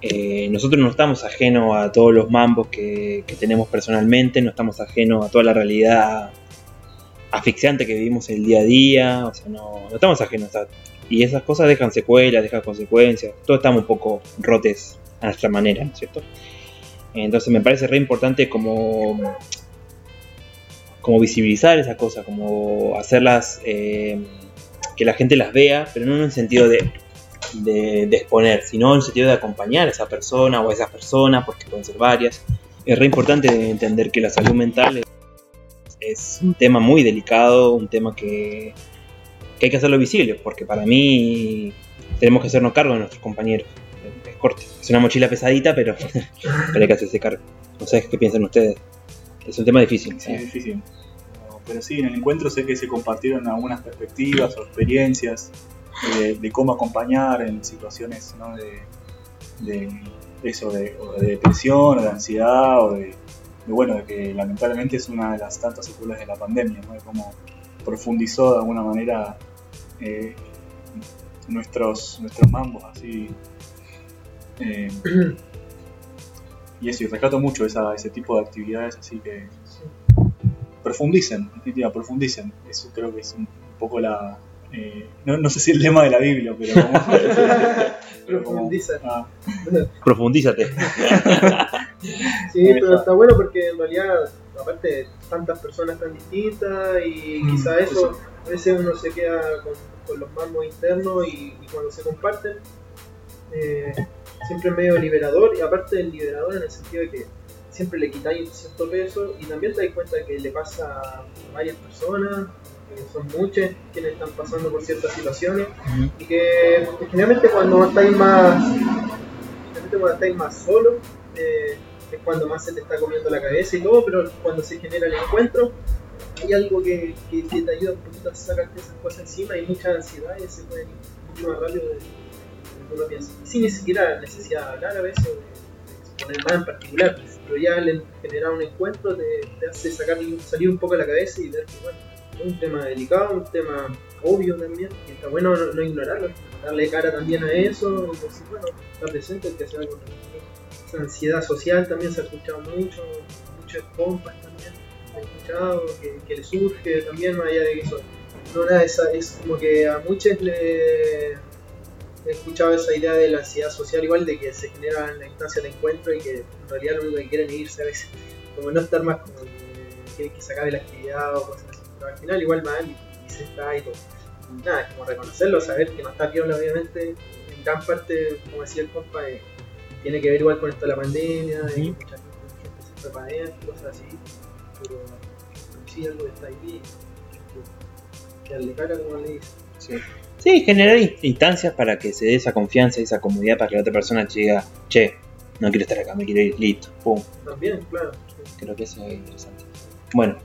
eh, nosotros no estamos ajenos a todos los mambos que, que tenemos personalmente, no estamos ajenos a toda la realidad asfixiante que vivimos el día a día, o sea, no, no estamos ajenos a... Y esas cosas dejan secuelas, dejan consecuencias, todos estamos un poco rotes a nuestra manera, ¿no es cierto? Entonces me parece re importante como, como visibilizar esas cosas, como hacerlas, eh, que la gente las vea, pero no en un sentido de, de, exponer, sino en el sentido de acompañar a esa persona o a esas personas, porque pueden ser varias. Es re importante entender que la salud mental es un tema muy delicado, un tema que, que hay que hacerlo visible, porque para mí tenemos que hacernos cargo de nuestros compañeros. Es corto, es una mochila pesadita, pero, <laughs> pero hay que hacerse cargo. No sé qué piensan ustedes. Es un tema difícil. Sí, es difícil. Pero, pero sí, en el encuentro sé que se compartieron algunas perspectivas o experiencias de, de cómo acompañar en situaciones ¿no? de, de eso, de, o de depresión o de ansiedad o de, de, bueno, de que lamentablemente es una de las tantas secuelas de la pandemia, ¿no? de cómo profundizó de alguna manera eh, nuestros, nuestros mambos así. eh, <clears throat> y eso, y rescato mucho esa, ese tipo de actividades, así que profundicen, en definitiva, profundicen. Eso creo que es un poco la. Eh, no, no sé si el lema de la Biblia, pero. como- <laughs> pero como- Profundiza. ah, Profundízate. <laughs> Sí, pero está bueno porque en realidad, aparte, tantas personas tan distintas y Mm, quizá eso, eso. a veces uno se queda con, con los mambos internos y, y cuando se comparten, eh, siempre es medio liberador y aparte es liberador en el sentido de que siempre le quitáis cierto peso y también te das cuenta que le pasa a varias personas, son muchos quienes están pasando por ciertas situaciones y que generalmente cuando estáis más, generalmente cuando estáis más solos, eh, es cuando más se te está comiendo la cabeza y todo, pero cuando se genera el encuentro, hay algo que, que- que te ayuda un poquito a sacarte esas cosas encima y mucha ansiedad y se puede ir mucho más rápido de, lo que uno piensa. Sin ni siquiera la necesidad de hablar a veces o de, de exponer nada en particular, pero ya al generar un encuentro te, te hace sacar, salir un poco de la cabeza y ver que bueno, un tema delicado, un tema obvio también, y está bueno no, no ignorarlo, darle cara también a eso, y decir, bueno, está presente el que hace algo con. Esa ansiedad social también se ha escuchado mucho, muchos compas también he escuchado que, que le surge también, más allá de eso. No, nada, esa, es como que a muchos le he escuchado esa idea de la ansiedad social, igual de que se genera en la instancia de encuentro y que en realidad lo único que quieren es irse a veces, como no estar más como que, que, se la actividad o cosas así. Pero al final, igual mal y, y se está y todo. Y nada, es como reconocerlo, saber que no está piola, obviamente, en gran parte, como decía el compa, eh, tiene que ver igual con esto de la pandemia, de que Ujú. mucha gente, se fue para adentro, cosas así pero sí algo está ahí que darle cara como le dice Sí, generar in- instancias para que se dé esa confianza y esa comodidad para que la otra persona diga, che, no quiero estar acá, me quiero ir, listo, pum. también claro Creo que eso es interesante. Bueno,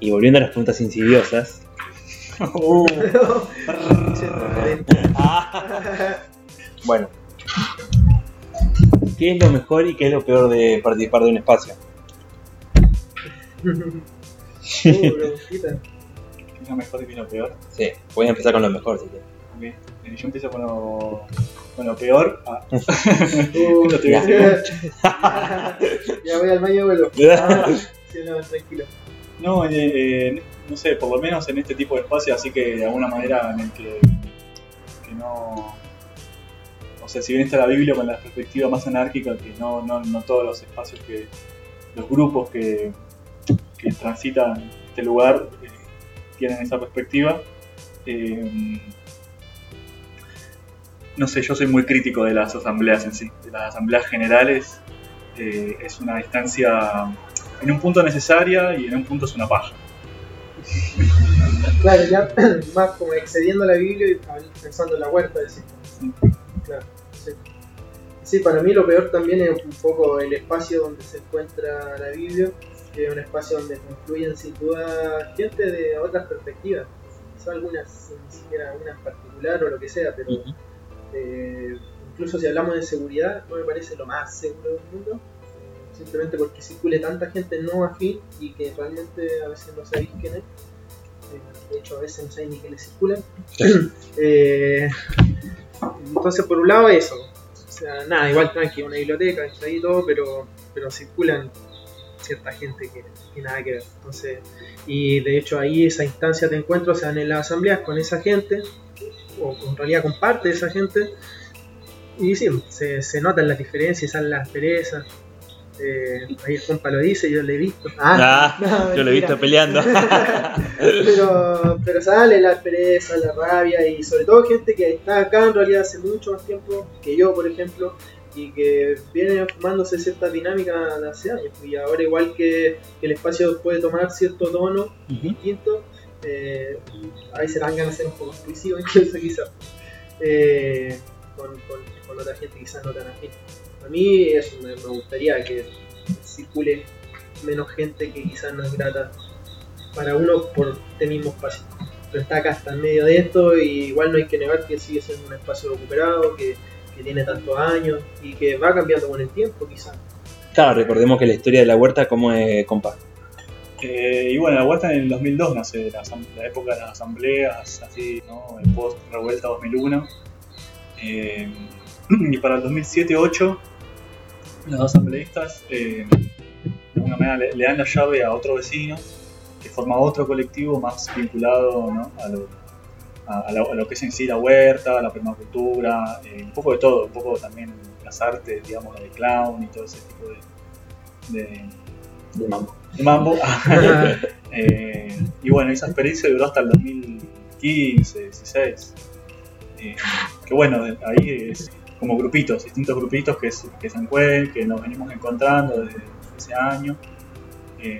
y volviendo a las preguntas insidiosas. Uh. Bueno, ¿qué es lo mejor y qué es lo peor de participar de un espacio? Uh. ¿qué es lo mejor y qué es lo peor? Sí, voy a empezar con lo mejor, si quieres. Ok, eh, Yo empiezo con lo, con lo peor. Ah, Uh, No te voy a decir ya voy al baño y vuelvo <laughs> Ah, sí, no, tranquilo No, no sé, por lo menos en este tipo de espacios, así que de alguna manera en el que, que no. O sea, si bien está la Biblia con la perspectiva más anárquica, que no, no, no todos los espacios que. los grupos que, que transitan este lugar eh, tienen esa perspectiva. eh, no sé, yo soy muy crítico de las asambleas en sí, de las asambleas generales. eh, es una distancia en un punto necesaria y en un punto es una paja. claro ya <clears throat> más como excediendo la Biblia y pensando en la huerta decís. claro sí. sí para mí lo peor también es un poco el espacio donde se encuentra la Biblia que es un espacio donde confluyen sin duda gente de otras perspectivas quizá algunas ni siquiera una en particular o lo que sea pero Eh, incluso si hablamos de seguridad, no me parece lo más seguro del mundo, simplemente porque circule tanta gente no afín y que realmente a veces no sabéis quién es. Eh, de hecho, a veces no sabéis ni quiénes circulan. <clears throat> Eh, entonces, por un lado, eso. O sea, nada, igual tranqui, una biblioteca, está ahí todo, pero, pero circulan cierta gente que, que nada que ver. Entonces, y de hecho, ahí esa instancia de encuentro se dan en las asambleas con esa gente o en realidad con parte de esa gente. Y sí, se, se notan las diferencias, salen las perezas. Eh, ahí el compa lo dice, yo lo he visto. Ah, no, yo lo he visto peleando. <laughs> pero, pero sale la pereza, la rabia y sobre todo gente que está acá en realidad hace mucho más tiempo que yo, por ejemplo, y que viene formándose ciertas dinámicas de hace años. Y ahora igual que, que el espacio puede tomar cierto tono distinto, eh, a veces dan ganas de ser un poco <laughs> incluso quizás. Eh, con, con, con otra gente quizás no tan afín. A mí eso me, me gustaría que circule menos gente que quizás no es grata para uno por este mismo espacio. Pero está acá, está en medio de esto y igual no hay que negar que sigue siendo un espacio recuperado, que, que tiene tantos años y que va cambiando con el tiempo quizás. Claro, recordemos que la historia de la huerta, ¿cómo es, compa? Eh, y bueno, la vuelta en el 2002 nace la, la época de las asambleas, así, ¿no? El post revuelta 2001. Eh, y para el 2007-2008, los dos asambleístas eh, de alguna manera le, le dan la llave a otro vecino que forma otro colectivo más vinculado ¿no? a, lo, a, a lo, a lo que es en sí la huerta, la permacultura, eh, un poco de todo, un poco también las artes, digamos, la de clown y todo ese tipo de, de, De mambo. de mambo. <laughs> Eh, y bueno, esa experiencia duró hasta el 2015, 16. Eh, que bueno, ahí es como grupitos, distintos grupitos que, se- que se encuentran, que nos venimos encontrando desde ese año. Eh,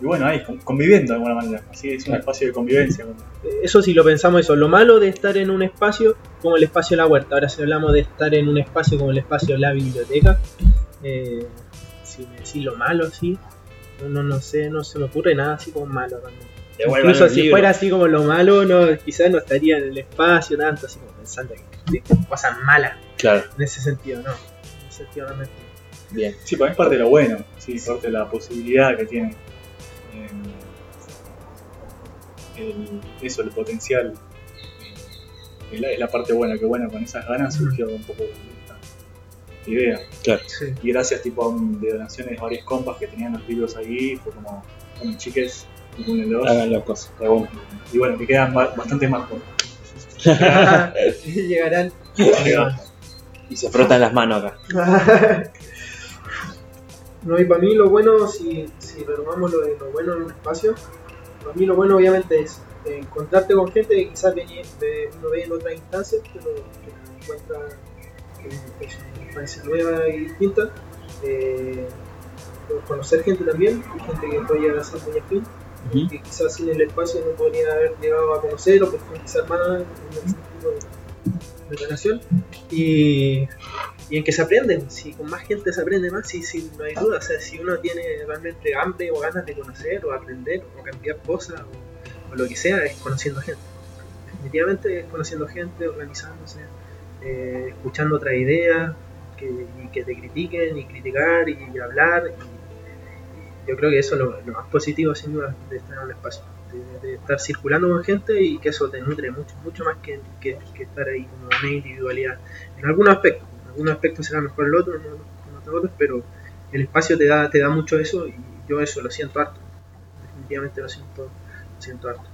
y, y bueno, ahí con- conviviendo de alguna manera. Así es un espacio de convivencia. Eso si lo pensamos eso, lo malo de estar en un espacio como el espacio La Huerta, ahora si hablamos de estar en un espacio como el espacio La Biblioteca, eh, si me decís lo malo así, no, no sé, no se me ocurre nada así como malo realmente. Incluso si libros. fuera así como lo malo, no, quizás no estaría en el espacio tanto, así como pensando que cosas malas Claro, en ese sentido, no. En ese sentido realmente. bien. Sí, para mí es parte de lo bueno, sí, parte de la posibilidad que tiene. eh, el- eso, el potencial. eh, Es la, es la parte buena, que bueno, con esas ganas surgió un poco esta idea. Claro. Sí. Y gracias tipo a un, de donaciones de varios compas que tenían los libros ahí, fue como, bueno chiques, acumúlenlos. Hagan las cosas. Bueno. Y bueno, que quedan ba- bastante más por. Llegarán. Y se frotan las manos acá. <laughs> No, y para mí lo bueno, si, si retomamos lo de lo bueno en un espacio, para mí lo bueno obviamente es eh, encontrarte con gente que quizás veni- ve- uno ve en otras instancias, pero que encuentra que es una instancia nueva y distinta. Eh, conocer gente también, gente que puede llegar a ser muy afín, Que quizás sin el espacio no podría haber llegado a conocer o profundizar más en el sentido de, de relación. Y, y en que se aprenden, si con más gente se aprende más, sí, sí, no hay duda, o sea, si uno tiene realmente hambre o ganas de conocer o aprender o cambiar cosas o, o lo que sea, es conociendo gente. Definitivamente es conociendo gente, organizándose, eh, escuchando otras ideas que, y que te critiquen y criticar y, hablar. y yo creo que eso es lo, lo más positivo sin duda de estar en un espacio. De, de estar circulando con gente y que eso te nutre mucho, mucho más que, que- que estar ahí como una individualidad. En algunos aspectos, en algunos aspectos será mejor el otro, en otros- en otros pero el espacio te da, te da mucho eso y yo eso lo siento harto. Definitivamente lo siento, lo siento harto.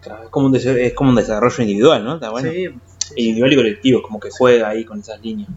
Claro, Es como, un es como un desarrollo individual, ¿no? Está bueno. Sí, sí, Individual y colectivo, como que juega ahí con esas líneas.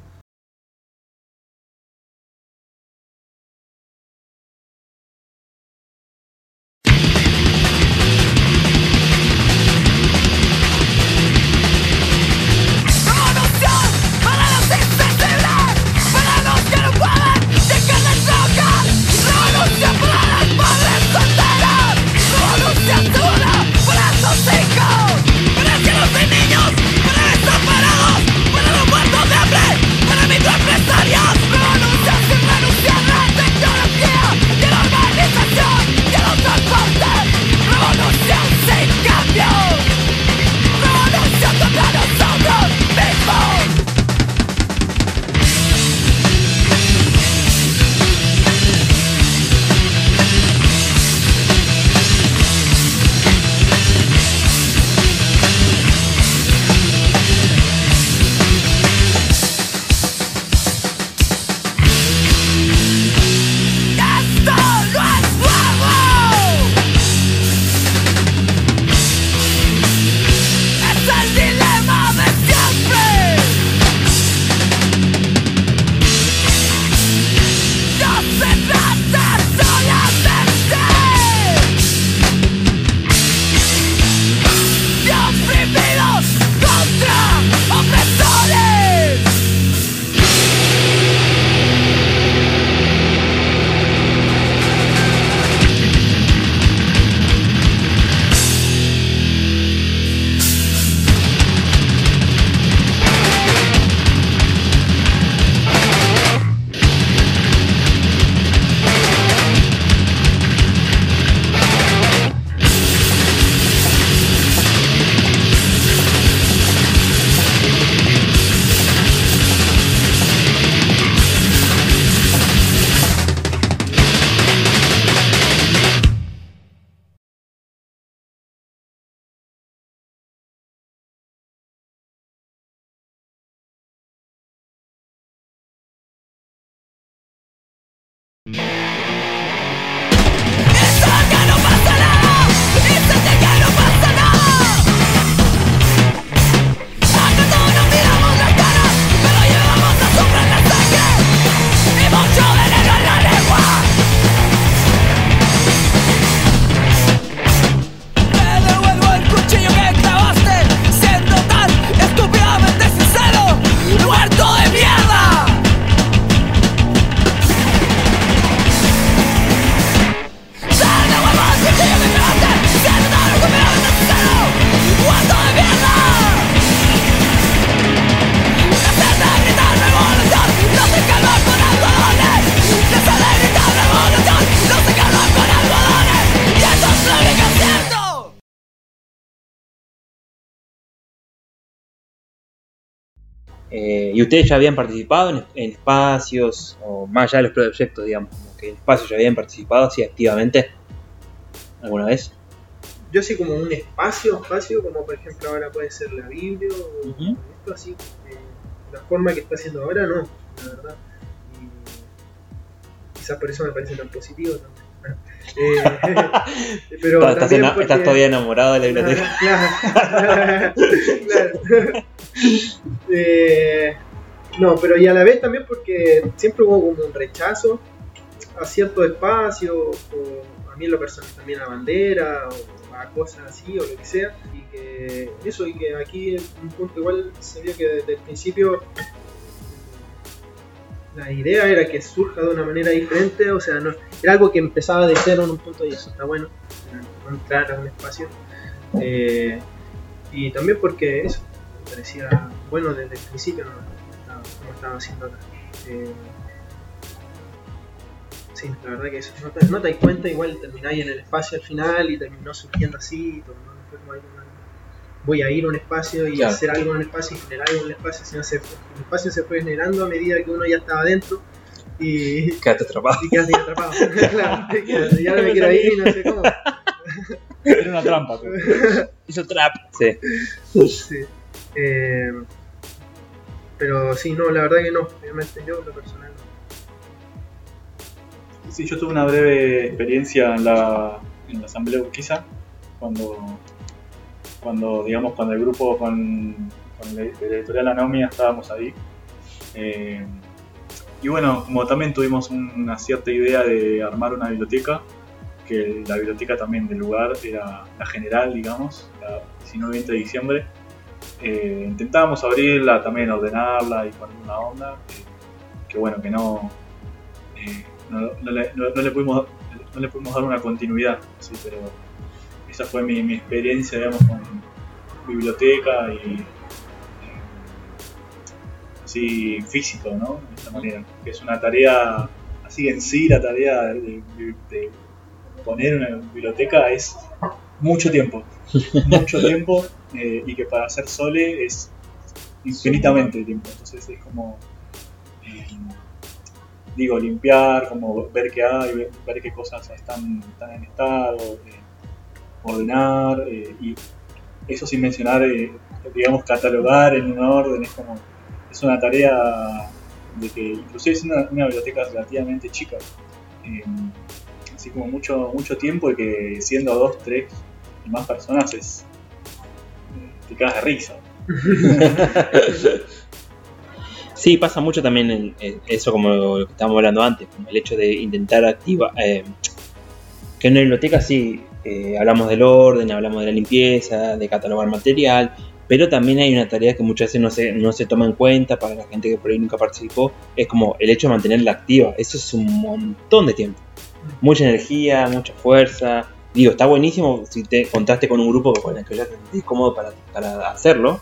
Eh, ¿Y ustedes ya habían participado en, en espacios, o más allá de los proyectos, digamos, como que en espacios ya habían participado así activamente? ¿Alguna vez? Yo sí como un espacio, espacio, como por ejemplo ahora puede ser la Biblia o esto así. eh, la forma que está haciendo ahora no, la verdad. Y quizás por eso me parece tan positivo. Eh, <laughs> pero Estás- porque- todavía enamorado de la biblioteca. Claro, <laughs> claro. <laughs> Eh, no, pero y a la vez también porque siempre hubo como un rechazo a ciertos espacios, o a mí en lo personal también a bandera, o a cosas así, o lo que sea, y que eso, y que aquí en un punto igual se vio que desde el principio la idea era que surja de una manera diferente, o sea, no, era algo que empezaba de cero en un punto y eso está bueno, no entrar a un espacio. Eh, y también porque eso me parecía bueno desde el principio, no, estaba- como estaba haciendo acá. Eh, sí, la verdad que eso, no te, no te das cuenta, igual termináis en el espacio al final y terminó surgiendo así, y ¿no? Como algo, ¿no? voy a ir a un espacio y Claro. hacer algo en un espacio y generar algo en el espacio, sino se, el espacio se fue generando a medida que uno ya estaba dentro y, Quedaste atrapado. y quedaste atrapado. <laughs> claro, ya no me quiero ir y no sé cómo. Era una trampa. pero- Hizo trap. Sí. Sí. Eh, pero sí, no, la verdad que no. Obviamente yo, lo personal, no. Sí, yo tuve una breve experiencia en la, en la asamblea Urquiza, cuando, cuando, digamos, cuando el grupo con, con la editorial Anomia estábamos ahí. Eh, y bueno, como también tuvimos una cierta idea de armar una biblioteca, que la biblioteca también del lugar era la general, digamos, la 19 y 20 de diciembre. Eh, intentábamos abrirla, también ordenarla y poner una onda, que bueno, que no, eh, no, no le, no- no le pudimos, no le pudimos dar una continuidad, sí, pero esa fue mi, mi experiencia, digamos, con biblioteca y así físico, ¿no? De esta manera, que es una tarea, así en sí, la tarea de, de- de poner una biblioteca es mucho tiempo, mucho <laughs> tiempo, eh, y que para hacer Sole es infinitamente tiempo, entonces es como... eh, digo, limpiar, como ver qué hay, ver, ver qué cosas están, están en estado, eh, ordenar, y eso sin mencionar, digamos, catalogar en un orden, es como, es una tarea de que, inclusive es una, una biblioteca relativamente chica, eh, así como mucho, mucho tiempo y que siendo dos, tres y más personas es, eh, te cagas de risa. <laughs> Sí, pasa mucho también en- en eso como lo que estábamos hablando antes, como el hecho de intentar activar, eh, que en una biblioteca sí, eh, hablamos del orden, hablamos de la limpieza, de catalogar material, pero también hay una tarea que muchas veces no se, no se toma en cuenta para la gente que por ahí nunca participó, es como el hecho de mantenerla activa, eso es un montón de tiempo, mucha energía, mucha fuerza, digo, está buenísimo si te contaste con un grupo con el que ya te sentís cómodo para, para hacerlo,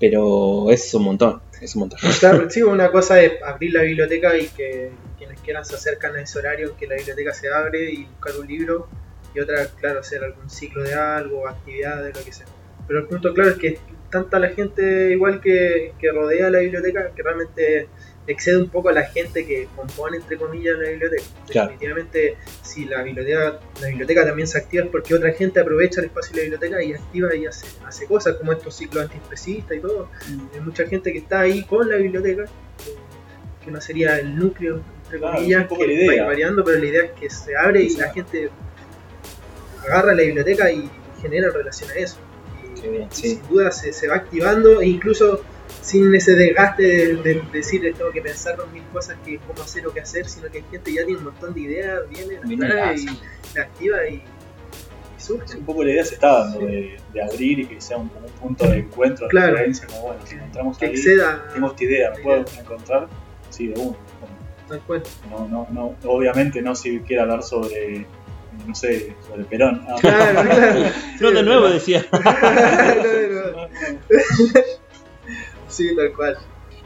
pero es un montón, es un montón. Claro, sí, una cosa es abrir la biblioteca y que quienes quieran se acercan a ese horario que la biblioteca se abre y buscar un libro. Y otra, claro, hacer algún ciclo de algo, actividades, lo que sea. Pero el punto claro es que tanta la gente igual que, que rodea la biblioteca que realmente excede un poco a la gente que compone, entre comillas, la biblioteca. Claro. Definitivamente, si la biblioteca, la biblioteca también se activa es porque otra gente aprovecha el espacio de la biblioteca y activa y hace, hace cosas como estos ciclos antiespecistas y todo. Hay mucha gente que está ahí con la biblioteca, que no sería el núcleo, entre Claro, comillas, que idea. va variando, pero la idea es que se abre y la gente agarra la biblioteca y genera en relación a eso. Y, Qué bien, y sí. sin duda se, se va activando e incluso sin ese desgaste de, de decir tengo que pensar dos mil cosas que cómo hacer o qué hacer, sino que hay gente que ya tiene un montón de ideas, viene, Viene y la activa y, y surge. un poco la idea se está dando de, de abrir y que sea un, un punto de encuentro, de Claro. referencia, como bueno, si encontramos Que ahí, exceda tengo esta idea, ¿me puedo encontrar? Sí, de uno. tal cual. No, no, no, obviamente no si quiere hablar sobre, no sé, sobre Perón. Ah, Claro, claro. <laughs> <laughs> No, de nuevo decía. sí, tal cual.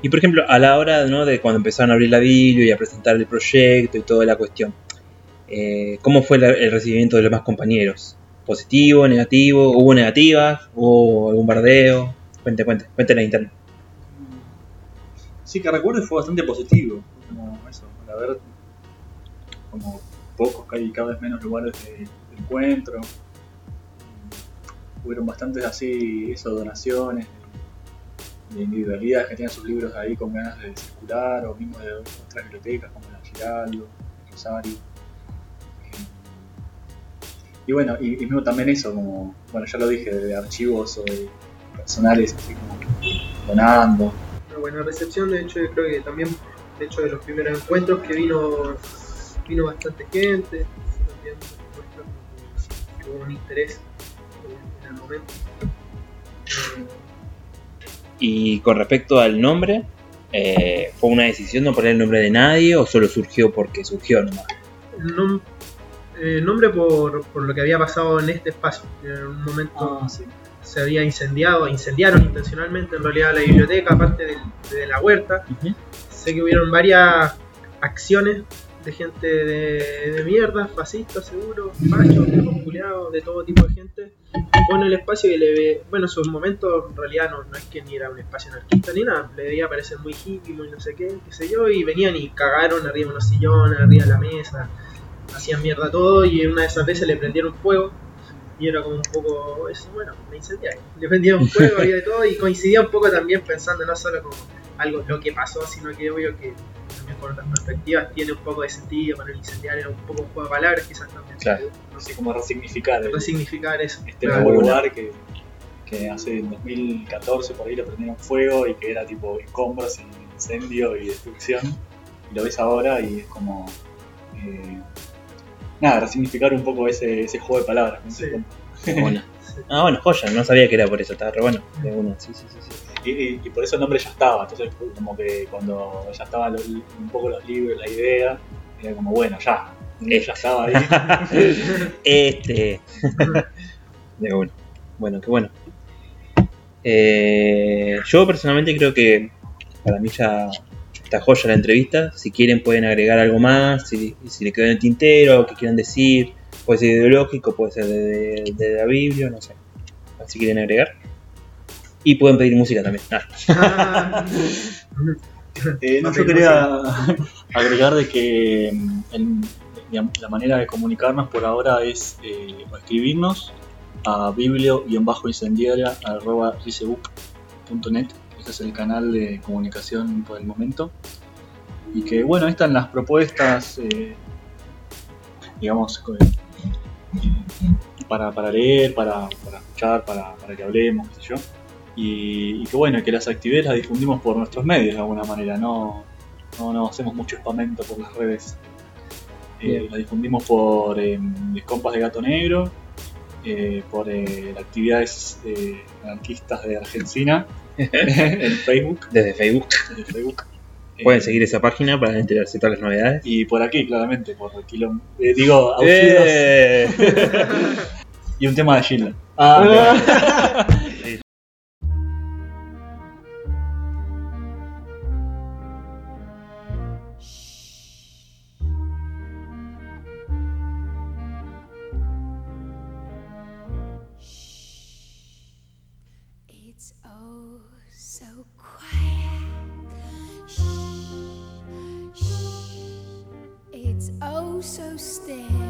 Y por ejemplo, a la hora ¿no? de cuando empezaron a abrir la Biblia y a presentar el proyecto y toda la cuestión, eh, ¿cómo fue la- el recibimiento de los demás compañeros? ¿Positivo, negativo? ¿Hubo negativas? ¿Hubo algún bardeo? Cuente, cuente, cuente la interna. Sí, que recuerdo fue bastante positivo. Como eso, para ver como pocos, cada, vez menos lugares de, encuentro. Hubieron bastantes así, eso, donaciones, de individualidades que tenían sus libros ahí con ganas de circular, o mismo de otras bibliotecas como la Giraldo, el Rosario. Y bueno, y, y mismo también eso, como, bueno, ya lo dije, de archivos o de personales, así como donando. Una buena recepción, de hecho, creo que también, de hecho, de los primeros encuentros que vino, vino bastante gente, también muestra como que hubo un interés en- el momento. Eh, Y con respecto al nombre, eh, ¿fue una decisión no poner el nombre de nadie o solo surgió porque surgió nomás? el nom- eh, nombre por, por lo que había pasado en este espacio. En un momento Ah, sí. se había incendiado, incendiaron intencionalmente en realidad la biblioteca, aparte de, la huerta. Sé que hubieron varias acciones de gente de, mierda, fascistas seguro, machos, viejos de todo tipo de gente, con el espacio y le ve, bueno, en sus momentos en realidad no, no es que ni era un espacio anarquista ni nada, le debía parecer muy hippie, muy no sé qué, qué sé yo, y venían y cagaron arriba de unos sillones, arriba de la mesa, hacían mierda todo y en una de esas veces le prendieron fuego y era como un poco bueno, me incendiaron. Le prendieron fuego, había de todo y coincidía un poco también pensando no solo como algo lo que pasó, sino que obvio que con otras perspectivas tiene un poco de sentido para el incendiar, era un poco un juego de palabras quizás también. Claro. No sé como resignificar el- cómo significar eso. este Claro. nuevo lugar que, que hace en 2014 por ahí le prendieron fuego y que era tipo escombros y incendio y destrucción. Y lo ves ahora y es como. eh, nada, resignificar un poco ese, ese juego de palabras. ¿no? Sí. Bueno. <laughs> Ah, bueno, joya, no sabía que era por eso, estaba re bueno. De una, sí, sí, sí, sí. Y, por eso el nombre ya estaba. Entonces, como que cuando ya estaban un poco los libros, la idea, era como, bueno, ya. Ya estaba ahí. <laughs> Este. <laughs> De una. Bueno, qué bueno. Eh, yo personalmente creo que para mí ya está joya la entrevista. Si quieren pueden agregar algo más, si, si le quedó en el tintero, algo que quieran decir. Puede ser ideológico, puede ser de, de- de la Biblia, no sé. Si quieren agregar. Y pueden pedir música también. Ah, Ah, <laughs> Eh, no, yo quería agregar de que mm, la manera de comunicarnos por ahora es eh, escribirnos a biblio-incendiaria.net Ese es el canal de comunicación por el momento. Y que bueno, están las propuestas, eh, digamos, para, para leer, para, para escuchar, para, para que hablemos, qué sé yo. Y, y que bueno, que las actividades las difundimos por nuestros medios de alguna manera, no, no, no hacemos mucho espamento por las redes. Eh, las difundimos por eh, Compas de Gato Negro, eh, por eh, actividades eh, anarquistas de Argentina <laughs> <laughs> en Facebook, Desde Facebook. desde Facebook. <laughs> Pueden Eh, seguir esa página para enterarse de todas las novedades. Y por aquí, claramente, por Quilom- digo, auxilios ¡Eh! y un tema de Gilda. Ah, so still.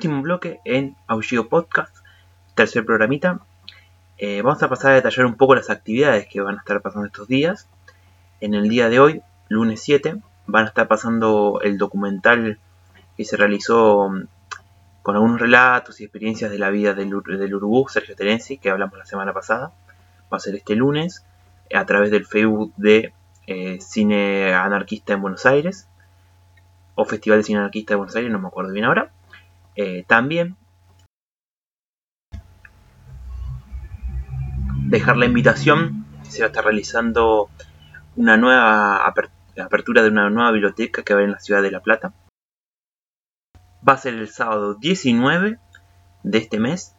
Último bloque en Aullido Podcast, tercer programita. Eh, vamos a pasar a detallar un poco las actividades que van a estar pasando estos días. En el día de hoy, lunes 7, van a estar pasando el documental que se realizó mm, con algunos relatos y experiencias de la vida del, del Sergio Terenzi, que hablamos la semana pasada. Va a ser este lunes a través del Facebook de eh, Cine Anarquista en Buenos Aires, o Festival de Cine Anarquista de Buenos Aires, no me acuerdo bien ahora. Eh, también dejar la invitación, se va a estar realizando una nueva aper- apertura de una nueva biblioteca que va a haber en la ciudad de La Plata. Va a ser el sábado 19 de este mes.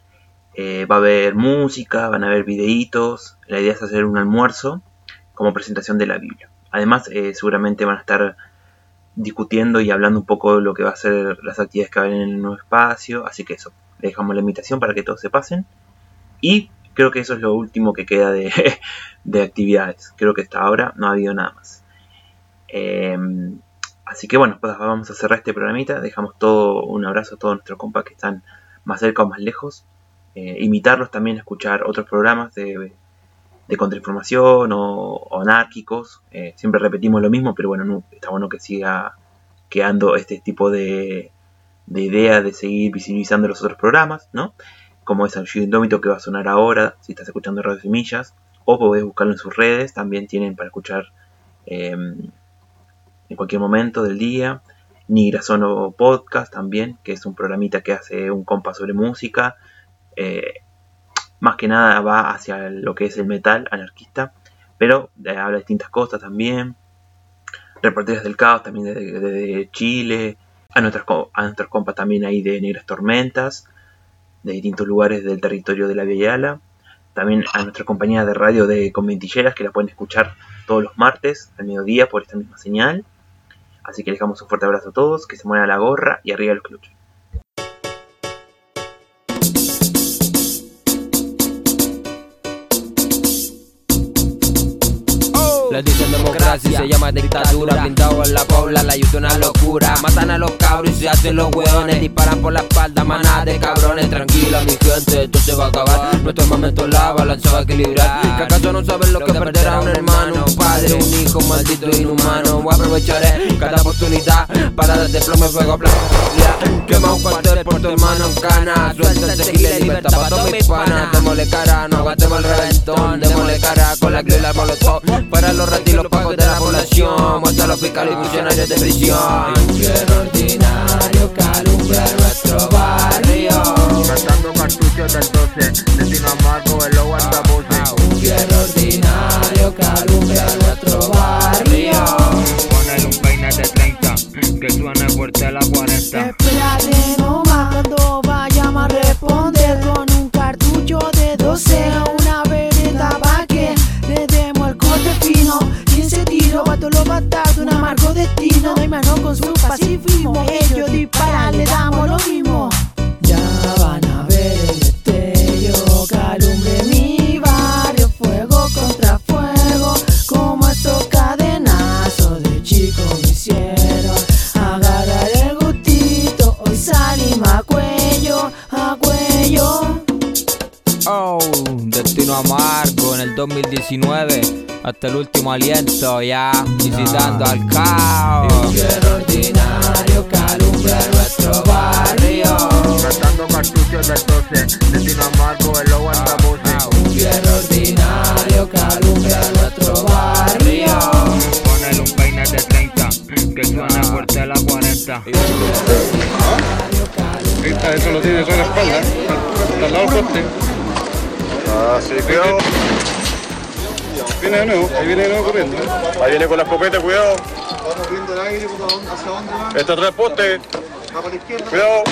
Eh, va a haber música, van a haber videitos. La idea es hacer un almuerzo como presentación de la Biblia. Además, eh, seguramente van a estar discutiendo y hablando un poco de lo que va a ser las actividades que va en el nuevo espacio. Así que eso, le dejamos la invitación para que todos se pasen. Y creo que eso es lo último que queda de, <laughs> de actividades. Creo que hasta ahora no ha habido nada más. Eh, así que bueno, pues vamos a cerrar este programita. Dejamos todo un abrazo a todos nuestros compas que están más cerca o más lejos. Eh, invitarlos también a escuchar otros programas de, de contrainformación o, anárquicos. Eh, siempre repetimos lo mismo, pero bueno, no- está bueno que siga quedando este tipo de, de idea de seguir visibilizando los otros programas, ¿no? Como es Aullido Indómito que va a sonar ahora, si estás escuchando Radio Semillas, o podés buscarlo en sus redes, también tienen para escuchar eh, en cualquier momento del día. Nigra Sono Podcast también, que es un programita que hace un compa sobre música. Eh, más que nada va hacia lo que es el metal anarquista, pero eh, habla de distintas cosas también. Reporteros del Caos también desde de, Chile. A nuestras, co- a nuestros compas también ahí de Negras Tormentas, de distintos lugares del territorio de la Yala. También a nuestra compañía de radio de Conventilleras, que la pueden escuchar todos los martes al mediodía por esta misma señal. Así que les damos un fuerte abrazo a todos, que se mueran la gorra y arriba los que. Les dicen y se llama dictadura Blindado en la pobla, la ayuda una locura. Matan a los cabros y se hacen los hueones. Disparan por la espalda, manada de cabrones. Tranquila mi gente, esto se va a acabar. Nuestro momento la balanza va a equilibrar. ¿Que acaso no saben lo que es perder a un hermano Un padre, un hijo maldito e inhumano. A aprovecharé cada oportunidad Para darte plomo y fuego blanco Quema un cuartel por tu hermano en cana. Suelta el tequila y libertad para todos mis panas. Démosle cara, no aguantemos el reventón. Démosle cara con la y la molotov Para los retiros pagos de la población Muestra a los fiscales y funcionarios de prisión. Ordinario que alumbra nuestro barrio. Gastando cartuchos del 12 Destino amargo, el lobo altavoces Un fierro ordinario que alumbra nuestro barrio. Ponele un peine de 30 Que suene fuerte la 40 los bastardos, un amargo destino. No hay mano con su pacifismo, ellos disparan, le damos lo mismo. Oh, destino amargo en el 2019 hasta el último aliento ya visitando al caos. Un ordinario que alumbra nuestro barrio. Gastando cartuchos del 12, destino amargo, el lobo altavoces. Un guerrero ordinario que alumbra nuestro barrio. Ponele un peine de 30, que suene fuerte la 40. Eso lo tiene sobre la espalda, al lado poste. Ah, sí, cuidado. Viene de nuevo, ahí viene de nuevo corriendo. Ahí viene con la escopeta, cuidado. Vamos viendo el aire, ¿hacia dónde va? Está atrás del poste. Va para la izquierda. Cuidado.